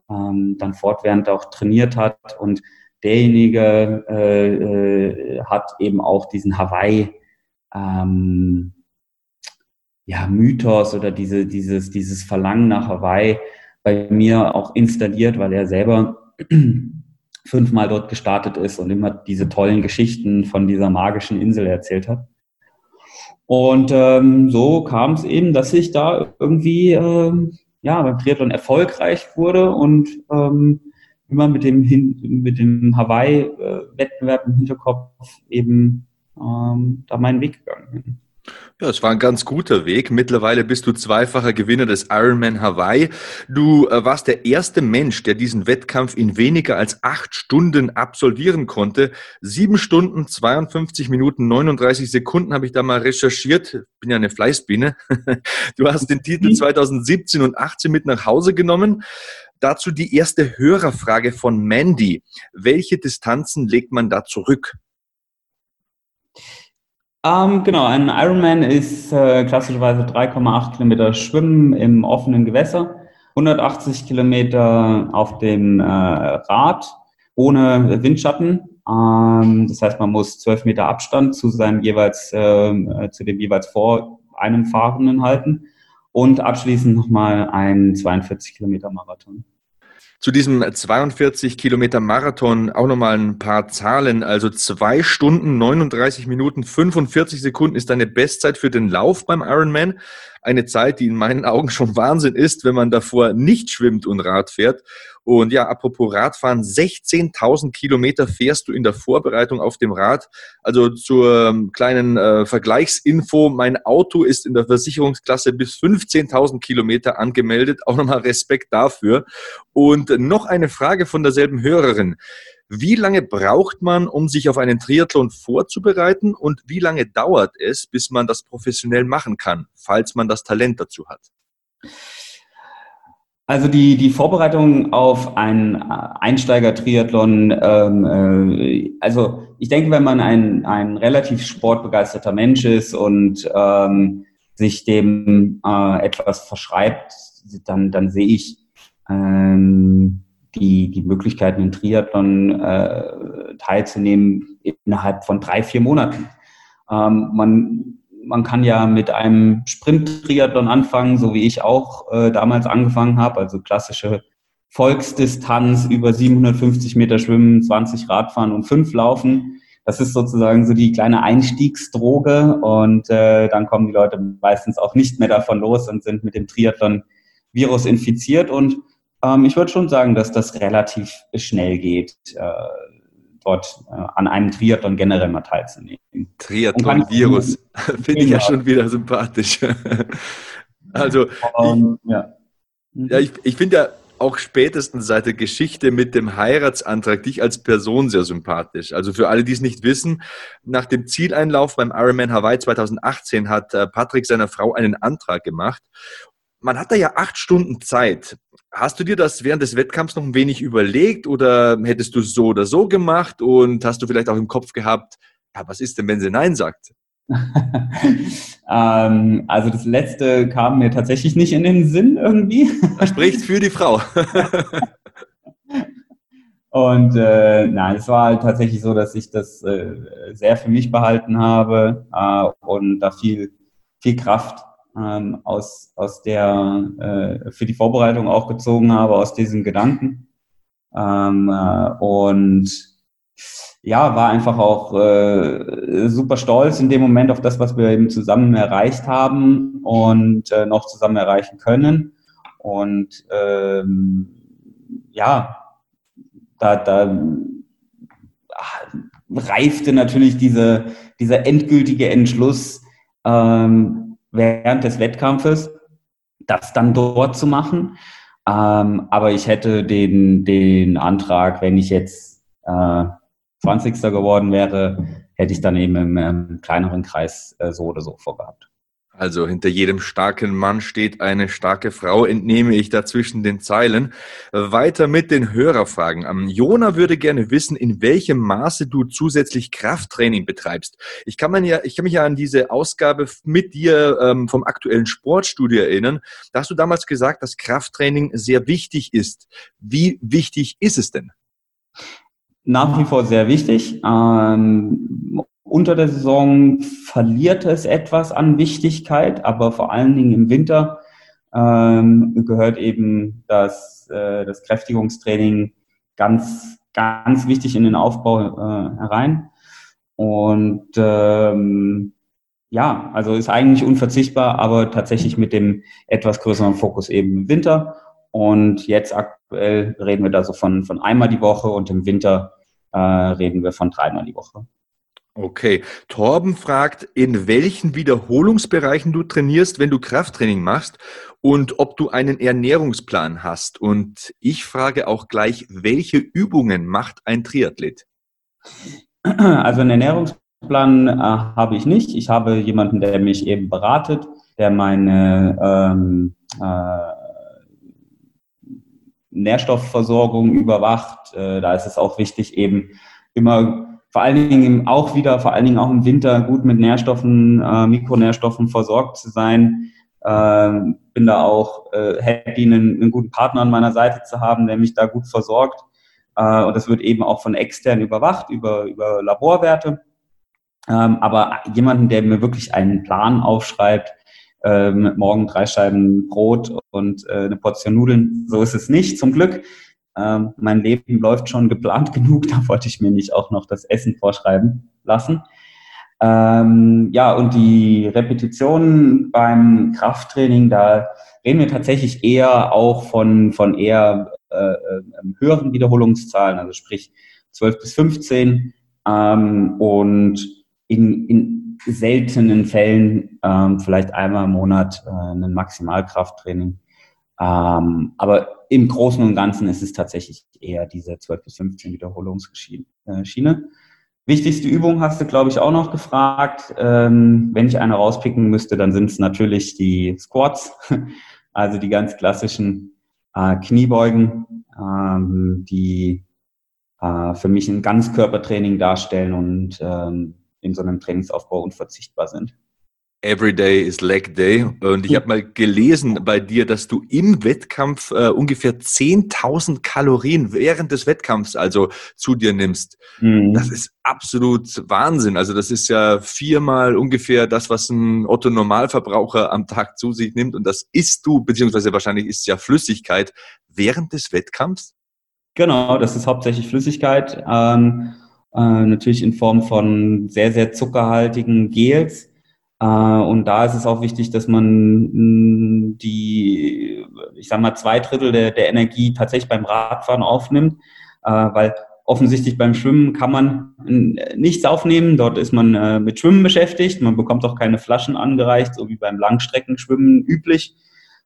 ähm, dann fortwährend auch trainiert hat und derjenige äh, äh, hat eben auch diesen Hawaii ähm, ja, Mythos oder diese, dieses, dieses Verlangen nach Hawaii bei mir auch installiert, weil er selber fünfmal dort gestartet ist und immer diese tollen Geschichten von dieser magischen Insel erzählt hat. Und ähm, so kam es eben, dass ich da irgendwie ähm, ja, beim Triathlon erfolgreich wurde und ähm, immer mit dem, Hin mit dem Hawaii-Wettbewerb im Hinterkopf eben ähm, da meinen Weg gegangen bin. Ja, es war ein ganz guter Weg. Mittlerweile bist du zweifacher Gewinner des Ironman Hawaii. Du äh, warst der erste Mensch, der diesen Wettkampf in weniger als acht Stunden absolvieren konnte. Sieben Stunden, 52 Minuten, 39 Sekunden habe ich da mal recherchiert. Bin ja eine Fleißbiene. Du hast den Titel 2017 mhm. und 18 mit nach Hause genommen. Dazu die erste Hörerfrage von Mandy. Welche Distanzen legt man da zurück? Ähm, genau, ein Ironman ist äh, klassischerweise 3,8 Kilometer Schwimmen im offenen Gewässer, 180 Kilometer auf dem äh, Rad ohne Windschatten. Ähm, das heißt, man muss 12 Meter Abstand zu seinem jeweils, äh, zu dem jeweils vor einem Fahrenden halten und abschließend nochmal ein 42 Kilometer Marathon. Zu diesem 42 Kilometer Marathon auch nochmal ein paar Zahlen. Also zwei Stunden, 39 Minuten, 45 Sekunden ist deine Bestzeit für den Lauf beim Ironman. Eine Zeit, die in meinen Augen schon Wahnsinn ist, wenn man davor nicht schwimmt und Rad fährt. Und ja, apropos Radfahren, 16.000 Kilometer fährst du in der Vorbereitung auf dem Rad. Also zur ähm, kleinen äh, Vergleichsinfo, mein Auto ist in der Versicherungsklasse bis 15.000 Kilometer angemeldet. Auch nochmal Respekt dafür. Und noch eine Frage von derselben Hörerin. Wie lange braucht man, um sich auf einen Triathlon vorzubereiten und wie lange dauert es, bis man das professionell machen kann, falls man das Talent dazu hat? Also die, die Vorbereitung auf einen Einsteiger-Triathlon, ähm, äh, also ich denke, wenn man ein, ein relativ sportbegeisterter Mensch ist und ähm, sich dem äh, etwas verschreibt, dann, dann sehe ich ähm, die, die Möglichkeiten, in Triathlon äh, teilzunehmen innerhalb von drei, vier Monaten. Ähm, man man kann ja mit einem Sprint-Triathlon anfangen, so wie ich auch äh, damals angefangen habe, also klassische Volksdistanz über 750 Meter Schwimmen, 20 Radfahren und 5 Laufen. Das ist sozusagen so die kleine Einstiegsdroge und äh, dann kommen die Leute meistens auch nicht mehr davon los und sind mit dem Triathlon-Virus infiziert und ähm, ich würde schon sagen, dass das relativ schnell geht. Äh, dort äh, an einem Triathlon generell mal teilzunehmen. Triathlon-Virus, finde ich ja schon wieder sympathisch. also, um, ich, ja. Ja, ich, ich finde ja auch spätestens seit der Geschichte mit dem Heiratsantrag dich als Person sehr sympathisch. Also für alle, die es nicht wissen, nach dem Zieleinlauf beim Ironman Hawaii 2018 hat äh, Patrick seiner Frau einen Antrag gemacht. Man hat da ja acht Stunden Zeit. Hast du dir das während des Wettkampfs noch ein wenig überlegt oder hättest du es so oder so gemacht und hast du vielleicht auch im Kopf gehabt, ja, was ist denn, wenn sie Nein sagt? ähm, also das letzte kam mir tatsächlich nicht in den Sinn irgendwie. Das spricht für die Frau. und äh, nein, es war halt tatsächlich so, dass ich das äh, sehr für mich behalten habe äh, und da viel, viel Kraft ähm, aus, aus der, äh, für die Vorbereitung auch gezogen habe, aus diesen Gedanken. Ähm, äh, und ja, war einfach auch äh, super stolz in dem Moment auf das, was wir eben zusammen erreicht haben und äh, noch zusammen erreichen können. Und ähm, ja, da, da reifte natürlich diese, dieser endgültige Entschluss, ähm, während des Wettkampfes, das dann dort zu machen. Ähm, aber ich hätte den, den Antrag, wenn ich jetzt äh, 20. geworden wäre, hätte ich dann eben im, im kleineren Kreis äh, so oder so vorgehabt. Also hinter jedem starken Mann steht eine starke Frau, entnehme ich da zwischen den Zeilen. Weiter mit den Hörerfragen. Ähm, Jona würde gerne wissen, in welchem Maße du zusätzlich Krafttraining betreibst. Ich kann, man ja, ich kann mich ja an diese Ausgabe mit dir ähm, vom aktuellen Sportstudio erinnern. Da hast du damals gesagt, dass Krafttraining sehr wichtig ist. Wie wichtig ist es denn? Nach wie vor sehr wichtig. Ähm, unter der Saison verliert es etwas an Wichtigkeit, aber vor allen Dingen im Winter ähm, gehört eben das, äh, das Kräftigungstraining ganz, ganz wichtig in den Aufbau äh, herein. Und ähm, ja, also ist eigentlich unverzichtbar, aber tatsächlich mit dem etwas größeren Fokus eben im Winter. Und jetzt aktuell reden wir da so von, von einmal die Woche und im Winter äh, reden wir von dreimal die Woche. Okay. Torben fragt, in welchen Wiederholungsbereichen du trainierst, wenn du Krafttraining machst und ob du einen Ernährungsplan hast. Und ich frage auch gleich, welche Übungen macht ein Triathlet? Also einen Ernährungsplan äh, habe ich nicht. Ich habe jemanden, der mich eben beratet, der meine ähm, äh, Nährstoffversorgung überwacht. Äh, da ist es auch wichtig, eben immer vor allen Dingen auch wieder, vor allen Dingen auch im Winter gut mit Nährstoffen, äh, Mikronährstoffen versorgt zu sein. Äh, bin da auch äh, happy, einen, einen, guten Partner an meiner Seite zu haben, der mich da gut versorgt. Äh, und das wird eben auch von extern überwacht, über, über Laborwerte. Ähm, aber jemanden, der mir wirklich einen Plan aufschreibt, ähm, morgen drei Scheiben Brot und äh, eine Portion Nudeln, so ist es nicht, zum Glück. Ähm, mein Leben läuft schon geplant genug, da wollte ich mir nicht auch noch das Essen vorschreiben lassen. Ähm, ja, und die Repetitionen beim Krafttraining, da reden wir tatsächlich eher auch von, von eher äh, äh, höheren Wiederholungszahlen, also sprich 12 bis 15 ähm, und in, in seltenen Fällen ähm, vielleicht einmal im Monat äh, ein Maximalkrafttraining. Ähm, aber im Großen und Ganzen ist es tatsächlich eher diese 12 bis 15 Wiederholungsschiene. Wichtigste Übung hast du, glaube ich, auch noch gefragt. Ähm, wenn ich eine rauspicken müsste, dann sind es natürlich die Squats, also die ganz klassischen äh, Kniebeugen, ähm, die äh, für mich ein Ganzkörpertraining darstellen und ähm, in so einem Trainingsaufbau unverzichtbar sind. Every Day is Leg Day. Und ich habe mal gelesen bei dir, dass du im Wettkampf äh, ungefähr 10.000 Kalorien während des Wettkampfs also zu dir nimmst. Mhm. Das ist absolut Wahnsinn. Also das ist ja viermal ungefähr das, was ein Otto Normalverbraucher am Tag zu sich nimmt. Und das isst du, beziehungsweise wahrscheinlich ist ja Flüssigkeit während des Wettkampfs? Genau, das ist hauptsächlich Flüssigkeit. Ähm, äh, natürlich in Form von sehr, sehr zuckerhaltigen Gels äh, und da ist es auch wichtig, dass man mm, die, ich sag mal, zwei Drittel der, der Energie tatsächlich beim Radfahren aufnimmt, äh, weil offensichtlich beim Schwimmen kann man nichts aufnehmen. Dort ist man äh, mit Schwimmen beschäftigt. Man bekommt auch keine Flaschen angereicht, so wie beim Langstreckenschwimmen üblich,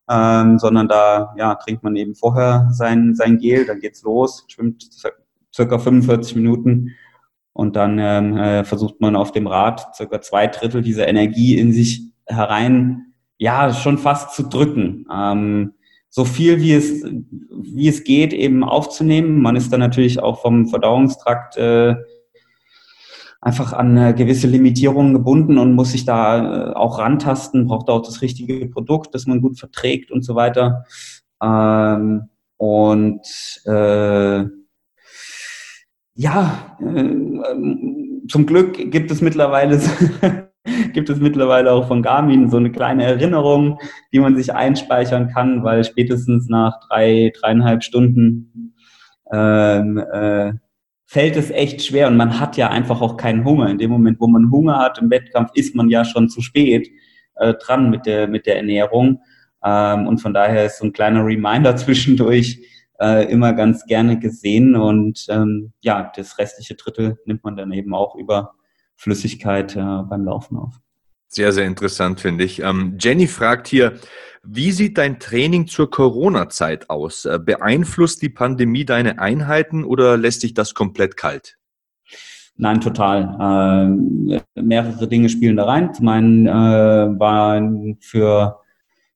ähm, sondern da ja, trinkt man eben vorher sein, sein Gel, dann geht's los, schwimmt circa 45 Minuten und dann ähm, äh, versucht man auf dem Rad circa zwei Drittel dieser Energie in sich herein, ja, schon fast zu drücken. Ähm, so viel wie es, wie es geht, eben aufzunehmen. Man ist dann natürlich auch vom Verdauungstrakt äh, einfach an äh, gewisse Limitierungen gebunden und muss sich da äh, auch rantasten, braucht auch das richtige Produkt, das man gut verträgt und so weiter. Ähm, und äh, ja, äh, zum Glück gibt es mittlerweile gibt es mittlerweile auch von Garmin so eine kleine Erinnerung, die man sich einspeichern kann, weil spätestens nach drei, dreieinhalb Stunden ähm, äh, fällt es echt schwer und man hat ja einfach auch keinen Hunger. In dem Moment, wo man Hunger hat im Wettkampf, ist man ja schon zu spät äh, dran mit der, mit der Ernährung. Ähm, und von daher ist so ein kleiner Reminder zwischendurch, äh, immer ganz gerne gesehen. Und ähm, ja, das restliche Drittel nimmt man dann eben auch über Flüssigkeit äh, beim Laufen auf. Sehr, sehr interessant, finde ich. Ähm, Jenny fragt hier, wie sieht dein Training zur Corona-Zeit aus? Äh, beeinflusst die Pandemie deine Einheiten oder lässt dich das komplett kalt? Nein, total. Ähm, mehrere Dinge spielen da rein. Zum einen äh, waren für,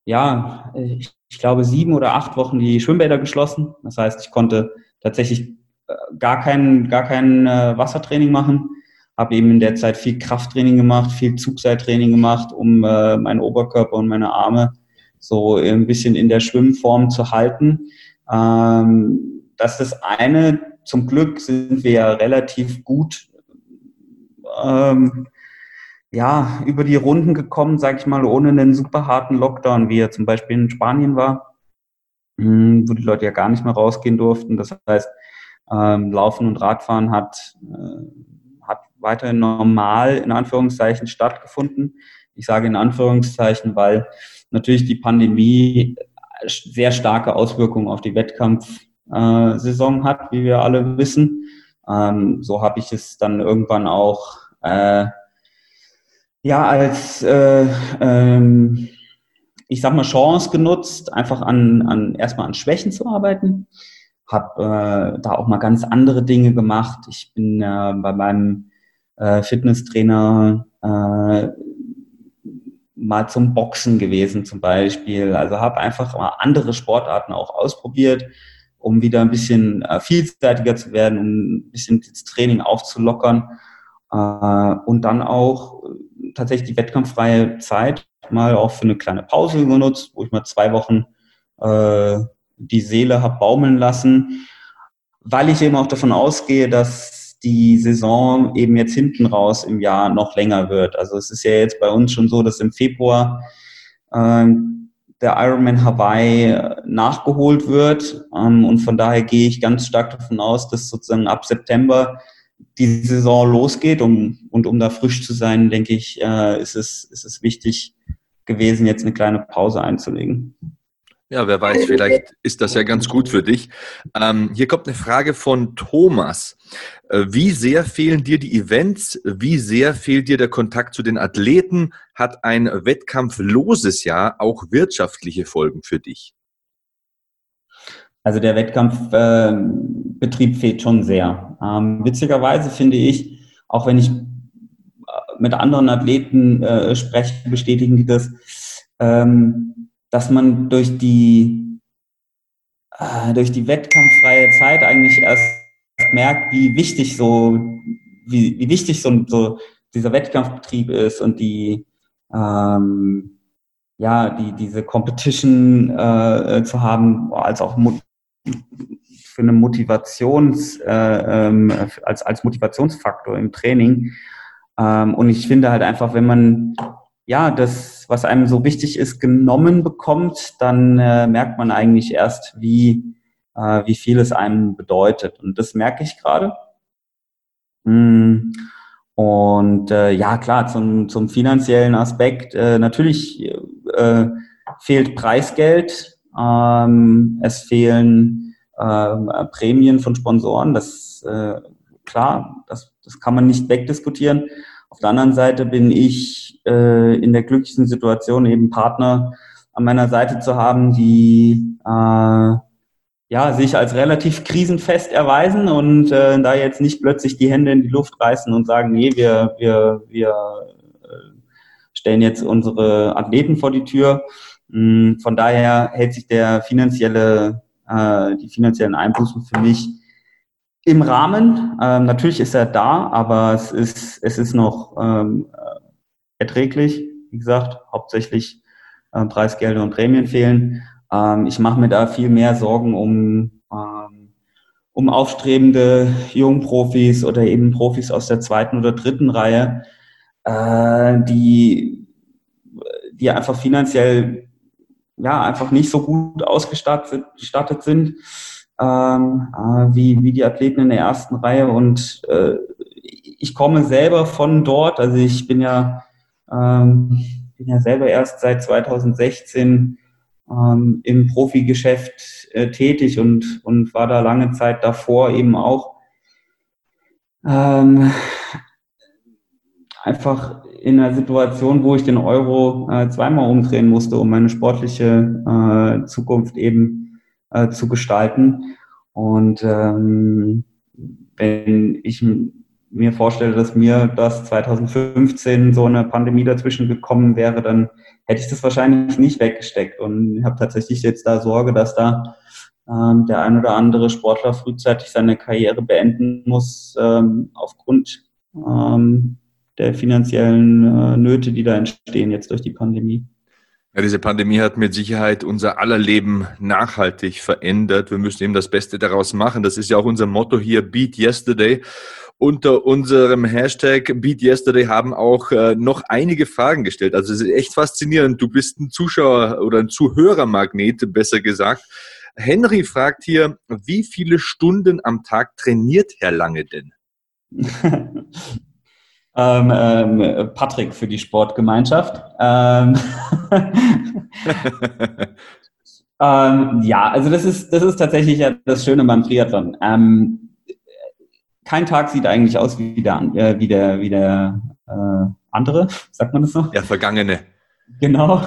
ja, ich, ich, glaube, sieben oder acht Wochen die Schwimmbäder geschlossen. Das heißt, ich konnte tatsächlich äh, gar kein, gar kein äh, Wassertraining machen. Habe eben in der Zeit viel Krafttraining gemacht, viel Zugseiltraining gemacht, um äh, meinen Oberkörper und meine Arme so ein bisschen in der Schwimmform zu halten. Ähm, das ist das eine. Zum Glück sind wir ja relativ gut ähm, ja, über die Runden gekommen, sage ich mal, ohne einen super harten Lockdown, wie er zum Beispiel in Spanien war, hm, wo die Leute ja gar nicht mehr rausgehen durften. Das heißt, ähm, Laufen und Radfahren hat, äh, hat weiterhin normal in Anführungszeichen stattgefunden. Ich sage in Anführungszeichen, weil natürlich die Pandemie sehr starke Auswirkungen auf die Wettkampfsaison äh, hat, wie wir alle wissen. Ähm, so habe ich es dann irgendwann auch äh, ja als äh, ähm, ich sag mal Chance genutzt, einfach an, an erstmal an Schwächen zu arbeiten. Hab äh, da auch mal ganz andere Dinge gemacht. Ich bin äh, bei meinem äh, Fitnesstrainer äh, mal zum Boxen gewesen zum Beispiel. Also habe einfach mal andere Sportarten auch ausprobiert, um wieder ein bisschen äh, vielseitiger zu werden, um ein bisschen das Training aufzulockern äh, und dann auch tatsächlich die wettkampffreie Zeit mal auch für eine kleine Pause genutzt, wo ich mal zwei Wochen äh, die Seele habe baumeln lassen, weil ich eben auch davon ausgehe, dass die Saison eben jetzt hinten raus im Jahr noch länger wird. Also es ist ja jetzt bei uns schon so, dass im Februar äh, der Ironman Hawaii nachgeholt wird. Ähm, und von daher gehe ich ganz stark davon aus, dass sozusagen ab September die Saison losgeht. Um, und um da frisch zu sein, denke ich, äh, ist, es, ist es wichtig gewesen, jetzt eine kleine Pause einzulegen. Ja, wer weiß, vielleicht ist das ja ganz gut für dich. Ähm, hier kommt eine Frage von Thomas. Äh, wie sehr fehlen dir die Events? Wie sehr fehlt dir der Kontakt zu den Athleten? Hat ein wettkampfloses Jahr auch wirtschaftliche Folgen für dich? Also der Wettkampfbetrieb äh, fehlt schon sehr. Ähm, witzigerweise finde ich, auch wenn ich äh, mit anderen Athleten äh, spreche, bestätigen die das, ähm, dass man durch die, äh, durch die wettkampffreie Zeit eigentlich erst merkt, wie wichtig so, wie, wie wichtig so, so dieser Wettkampfbetrieb ist und die, ähm, ja, die, diese Competition äh, zu haben, als auch für eine Motivations, äh, ähm, als, als Motivationsfaktor im Training. Ähm, und ich finde halt einfach, wenn man ja das, was einem so wichtig ist, genommen bekommt, dann äh, merkt man eigentlich erst, wie, äh, wie viel es einem bedeutet. Und das merke ich gerade. Mm. Und äh, ja, klar, zum, zum finanziellen Aspekt, äh, natürlich äh, fehlt Preisgeld, ähm, es fehlen ähm, Prämien von Sponsoren, das äh, klar, das, das kann man nicht wegdiskutieren. Auf der anderen Seite bin ich äh, in der glücklichen Situation, eben Partner an meiner Seite zu haben, die äh, ja, sich als relativ krisenfest erweisen und äh, da jetzt nicht plötzlich die Hände in die Luft reißen und sagen, nee, wir, wir, wir äh, stellen jetzt unsere Athleten vor die Tür, von daher hält sich der finanzielle, äh, die finanziellen Einbußen für mich im Rahmen. Ähm, natürlich ist er da, aber es ist, es ist noch ähm, äh, erträglich. Wie gesagt, hauptsächlich äh, Preisgelder und Prämien fehlen. Ähm, ich mache mir da viel mehr Sorgen um, ähm, um aufstrebende Jungprofis oder eben Profis aus der zweiten oder dritten Reihe, äh, die, die einfach finanziell ja, einfach nicht so gut ausgestattet sind ähm, äh, wie, wie die Athleten in der ersten Reihe. Und äh, ich komme selber von dort, also ich bin ja, ähm, bin ja selber erst seit 2016 ähm, im Profigeschäft äh, tätig und, und war da lange Zeit davor eben auch ähm, einfach in einer Situation, wo ich den Euro äh, zweimal umdrehen musste, um meine sportliche äh, Zukunft eben äh, zu gestalten. Und ähm, wenn ich mir vorstelle, dass mir das 2015 so eine Pandemie dazwischen gekommen wäre, dann hätte ich das wahrscheinlich nicht weggesteckt. Und ich habe tatsächlich jetzt da Sorge, dass da ähm, der ein oder andere Sportler frühzeitig seine Karriere beenden muss ähm, aufgrund ähm, der finanziellen äh, Nöte, die da entstehen jetzt durch die Pandemie. Ja, diese Pandemie hat mit Sicherheit unser aller Leben nachhaltig verändert. Wir müssen eben das Beste daraus machen. Das ist ja auch unser Motto hier, Beat Yesterday. Unter unserem Hashtag Beat Yesterday haben auch äh, noch einige Fragen gestellt. Also es ist echt faszinierend. Du bist ein Zuschauer oder ein Zuhörermagnet, besser gesagt. Henry fragt hier, wie viele Stunden am Tag trainiert Herr Lange denn? ähm, ähm, Patrick für die Sportgemeinschaft. Ähm, ähm, ja, also das ist, das ist tatsächlich ja das Schöne beim Triathlon. Ähm, kein Tag sieht eigentlich aus wie der, äh, wie der, wie der äh, andere, sagt man das so? Der vergangene. Genau.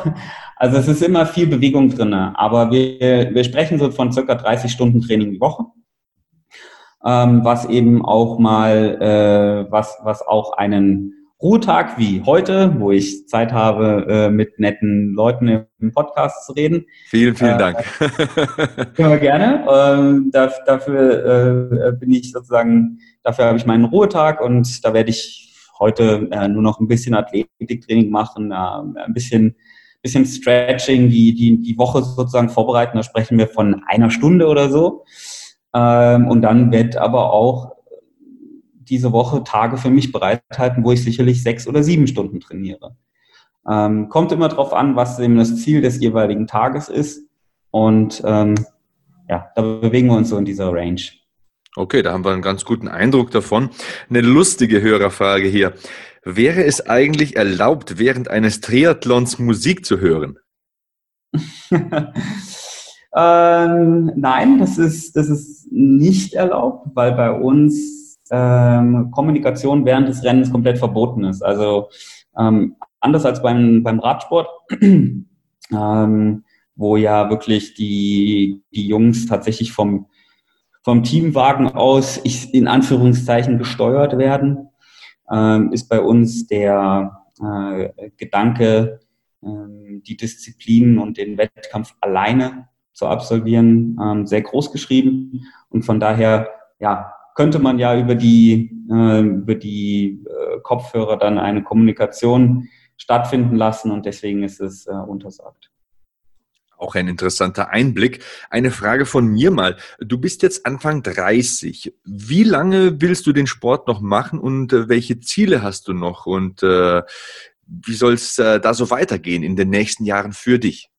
Also es ist immer viel Bewegung drin, aber wir, wir sprechen so von circa 30 Stunden Training die Woche ähm, was eben auch mal, äh, was, was auch einen Ruhetag wie heute, wo ich Zeit habe, äh, mit netten Leuten im Podcast zu reden. Vielen, vielen äh, Dank. Immer gerne. Ähm, dafür äh, bin ich sozusagen, dafür habe ich meinen Ruhetag und da werde ich heute äh, nur noch ein bisschen Athletiktraining machen, äh, ein bisschen bisschen Stretching, die, die, die Woche sozusagen vorbereiten. Da sprechen wir von einer Stunde oder so. Ähm, und dann wird aber auch diese Woche Tage für mich bereithalten, wo ich sicherlich sechs oder sieben Stunden trainiere. Ähm, kommt immer darauf an, was eben das Ziel des jeweiligen Tages ist. Und ähm, ja, da bewegen wir uns so in dieser Range. Okay, da haben wir einen ganz guten Eindruck davon. Eine lustige Hörerfrage hier. Wäre es eigentlich erlaubt, während eines Triathlons Musik zu hören? Ähm, nein, das ist, das ist nicht erlaubt, weil bei uns ähm, Kommunikation während des Rennens komplett verboten ist. Also ähm, anders als beim, beim Radsport, ähm, wo ja wirklich die, die Jungs tatsächlich vom, vom Teamwagen aus ich, in Anführungszeichen gesteuert werden, ähm, ist bei uns der äh, Gedanke, äh, die Disziplinen und den Wettkampf alleine zu absolvieren, ähm, sehr groß geschrieben. Und von daher, ja, könnte man ja über die, äh, über die äh, Kopfhörer dann eine Kommunikation stattfinden lassen und deswegen ist es äh, untersagt. Auch ein interessanter Einblick. Eine Frage von mir mal. Du bist jetzt Anfang 30. Wie lange willst du den Sport noch machen und äh, welche Ziele hast du noch? Und äh, wie soll es äh, da so weitergehen in den nächsten Jahren für dich?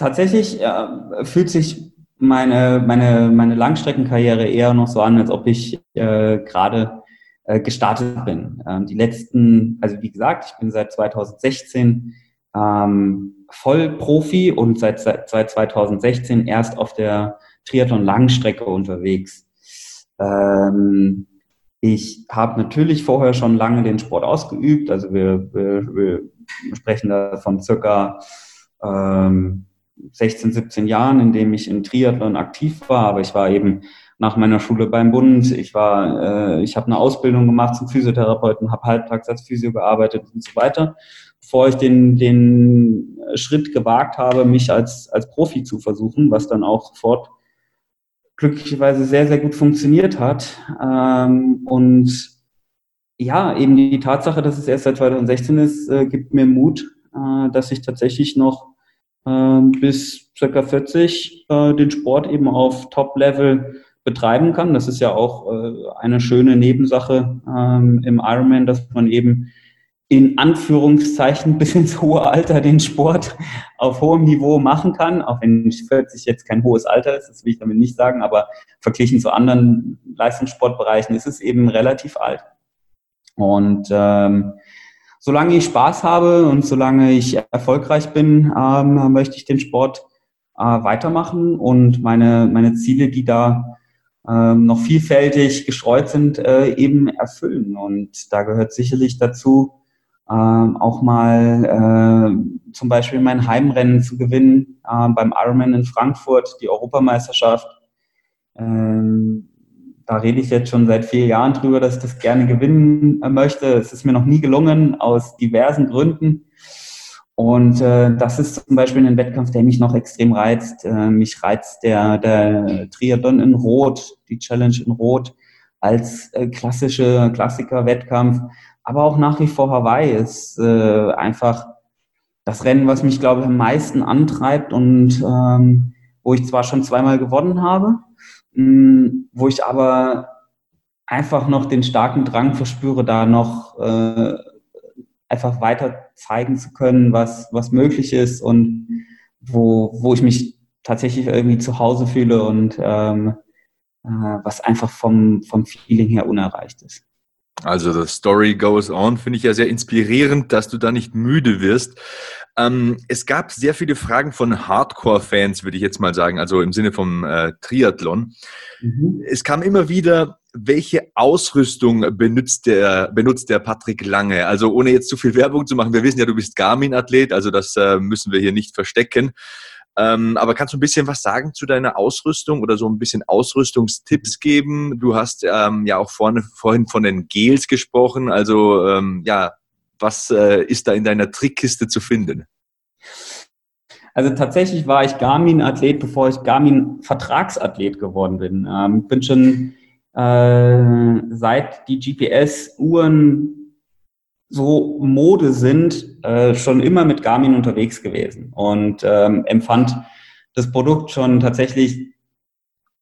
Tatsächlich äh, fühlt sich meine, meine, meine Langstreckenkarriere eher noch so an, als ob ich äh, gerade äh, gestartet bin. Ähm, die letzten, also wie gesagt, ich bin seit 2016 ähm, Vollprofi und seit, seit 2016 erst auf der Triathlon-Langstrecke unterwegs. Ähm, ich habe natürlich vorher schon lange den Sport ausgeübt, also wir, wir, wir sprechen da von circa ähm, 16, 17 Jahren, in dem ich in Triathlon aktiv war, aber ich war eben nach meiner Schule beim Bund. Ich war, äh, ich habe eine Ausbildung gemacht zum Physiotherapeuten, habe halbtags als Physio gearbeitet und so weiter, bevor ich den den Schritt gewagt habe, mich als als Profi zu versuchen, was dann auch sofort glücklicherweise sehr sehr gut funktioniert hat ähm, und ja, eben die Tatsache, dass es erst seit 2016 ist, äh, gibt mir Mut, äh, dass ich tatsächlich noch bis circa 40 äh, den Sport eben auf Top-Level betreiben kann. Das ist ja auch äh, eine schöne Nebensache ähm, im Ironman, dass man eben in Anführungszeichen bis ins hohe Alter den Sport auf hohem Niveau machen kann, auch wenn 40 jetzt kein hohes Alter ist, das will ich damit nicht sagen, aber verglichen zu anderen Leistungssportbereichen ist es eben relativ alt. Und ähm, solange ich Spaß habe und solange ich erfolgreich bin, ähm, möchte ich den Sport äh, weitermachen und meine, meine Ziele, die da ähm, noch vielfältig gestreut sind, äh, eben erfüllen. Und da gehört sicherlich dazu, ähm, auch mal äh, zum Beispiel mein Heimrennen zu gewinnen äh, beim Ironman in Frankfurt, die Europameisterschaft. Ähm, da rede ich jetzt schon seit vier Jahren drüber, dass ich das gerne gewinnen möchte. Es ist mir noch nie gelungen, aus diversen Gründen. Und äh, das ist zum Beispiel ein Wettkampf, der mich noch extrem reizt. Äh, mich reizt der, der Triathlon in Rot, die Challenge in Rot als äh, klassische Klassiker-Wettkampf. Aber auch nach wie vor Hawaii ist äh, einfach das Rennen, was mich, glaube ich, am meisten antreibt und ähm, wo ich zwar schon zweimal gewonnen habe, wo ich aber einfach noch den starken Drang verspüre, da noch äh, einfach weiter zeigen zu können, was, was möglich ist und wo, wo ich mich tatsächlich irgendwie zu Hause fühle und ähm, äh, was einfach vom, vom Feeling her unerreicht ist. Also the story goes on, finde ich ja sehr inspirierend, dass du da nicht müde wirst. Ähm, es gab sehr viele Fragen von Hardcore-Fans, würde ich jetzt mal sagen, also im Sinne vom äh, Triathlon. Mhm. Es kam immer wieder, welche Ausrüstung benutzt der, benutzt der Patrick Lange? Also ohne jetzt zu viel Werbung zu machen, wir wissen ja, du bist Garmin-Athlet, also das äh, müssen wir hier nicht verstecken. Ähm, aber kannst du ein bisschen was sagen zu deiner Ausrüstung oder so ein bisschen Ausrüstungstipps geben? Du hast ähm, ja auch vorne, vorhin von den Gels gesprochen. Also ähm, ja, was äh, ist da in deiner Trickkiste zu finden? Also tatsächlich war ich Garmin-Athlet, bevor ich Garmin-Vertragsathlet geworden bin. Ähm, bin schon äh, seit die GPS-Uhren so Mode sind, äh, schon immer mit Garmin unterwegs gewesen und ähm, empfand das Produkt schon tatsächlich,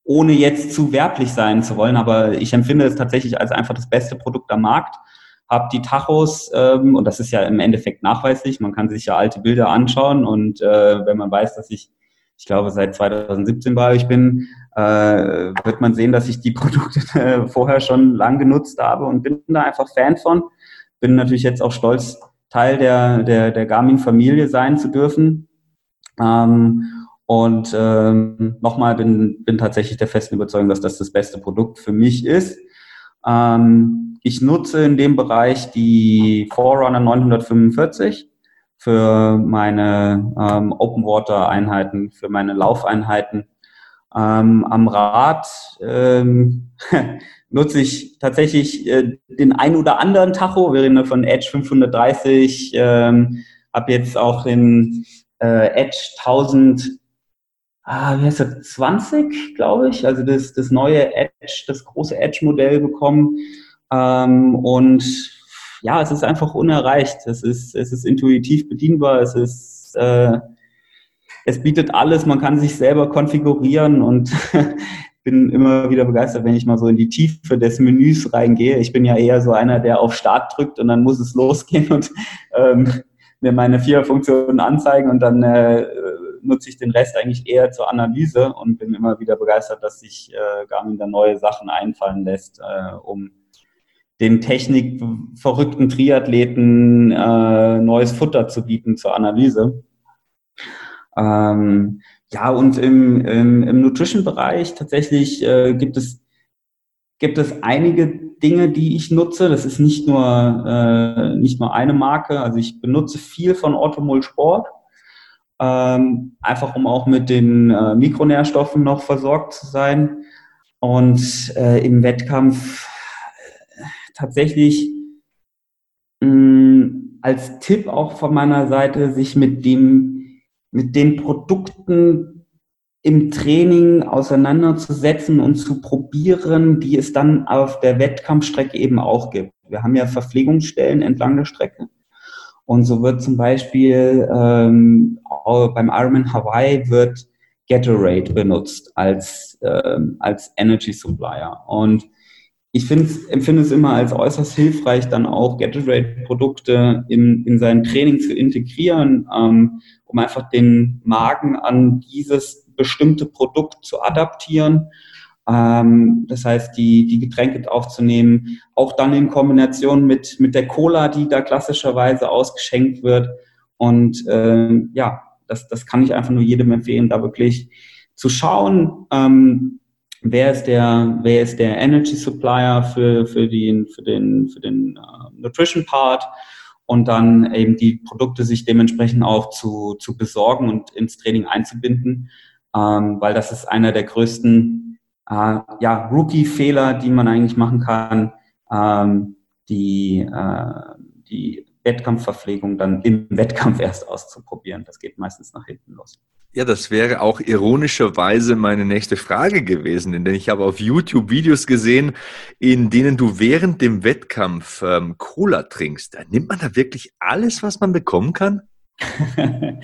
ohne jetzt zu werblich sein zu wollen, aber ich empfinde es tatsächlich als einfach das beste Produkt am Markt. Hab die Tachos, ähm, und das ist ja im Endeffekt nachweislich, man kann sich ja alte Bilder anschauen und äh, wenn man weiß, dass ich, ich glaube, seit 2017 bei euch bin, äh, wird man sehen, dass ich die Produkte äh, vorher schon lang genutzt habe und bin da einfach Fan von bin natürlich jetzt auch stolz, Teil der, der, der Garmin-Familie sein zu dürfen. Ähm, und ähm, nochmal bin, bin tatsächlich der festen Überzeugung, dass das das beste Produkt für mich ist. Ähm, ich nutze in dem Bereich die Forerunner 945 für meine ähm, Open Water Einheiten, für meine Laufeinheiten. Ähm, am Rad ähm, nutze ich tatsächlich äh, den ein oder anderen Tacho. Wir reden von Edge 530, ähm, habe jetzt auch den äh, Edge 1000, ah, wie heißt das, 20, glaube ich, also das, das neue Edge, das große Edge-Modell bekommen. Ähm, und ja, es ist einfach unerreicht. Es ist, es ist intuitiv bedienbar, es ist äh, es bietet alles, man kann sich selber konfigurieren und bin immer wieder begeistert, wenn ich mal so in die Tiefe des Menüs reingehe. Ich bin ja eher so einer, der auf Start drückt und dann muss es losgehen und ähm, mir meine vier Funktionen anzeigen und dann äh, nutze ich den Rest eigentlich eher zur Analyse und bin immer wieder begeistert, dass sich äh, Garmin da neue Sachen einfallen lässt, äh, um den technikverrückten Triathleten äh, neues Futter zu bieten zur Analyse. Ähm, ja, und im, im, im Nutrition-Bereich tatsächlich äh, gibt es gibt es einige Dinge, die ich nutze. Das ist nicht nur äh, nicht nur eine Marke. Also ich benutze viel von Automol Sport, ähm, einfach um auch mit den äh, Mikronährstoffen noch versorgt zu sein. Und äh, im Wettkampf äh, tatsächlich mh, mm, als Tipp auch von meiner Seite, sich mit dem mit den Produkten im Training auseinanderzusetzen und zu probieren, die es dann auf der Wettkampfstrecke eben auch gibt. Wir haben ja Verpflegungsstellen entlang der Strecke. Und so wird zum Beispiel ähm, beim Ironman Hawaii wird Gatorade benutzt als, ähm, als Energy Supplier. Und ich finde, empfinde es immer als äußerst hilfreich, dann auch Gatorade-Produkte in, in sein Training zu integrieren, ähm, um einfach den Magen an dieses bestimmte Produkt zu adaptieren. Ähm, das heißt, die, die Getränke aufzunehmen, auch dann in Kombination mit, mit der Cola, die da klassischerweise ausgeschenkt wird. Und ähm, ja, das, das kann ich einfach nur jedem empfehlen, da wirklich zu schauen, ähm, wer ist der, wer ist der Energy Supplier für, für den, für den, für den uh, Nutrition Part und dann eben die Produkte sich dementsprechend auch zu, zu besorgen und ins Training einzubinden, ähm, weil das ist einer der größten äh, ja, Rookie-Fehler, die man eigentlich machen kann, ähm, die, äh, die Wettkampfverpflegung dann im Wettkampf erst auszuprobieren. Das geht meistens nach hinten los. Ja, das wäre auch ironischerweise meine nächste Frage gewesen, denn ich habe auf YouTube Videos gesehen, in denen du während dem Wettkampf ähm, Cola trinkst. Da nimmt man da wirklich alles, was man bekommen kann?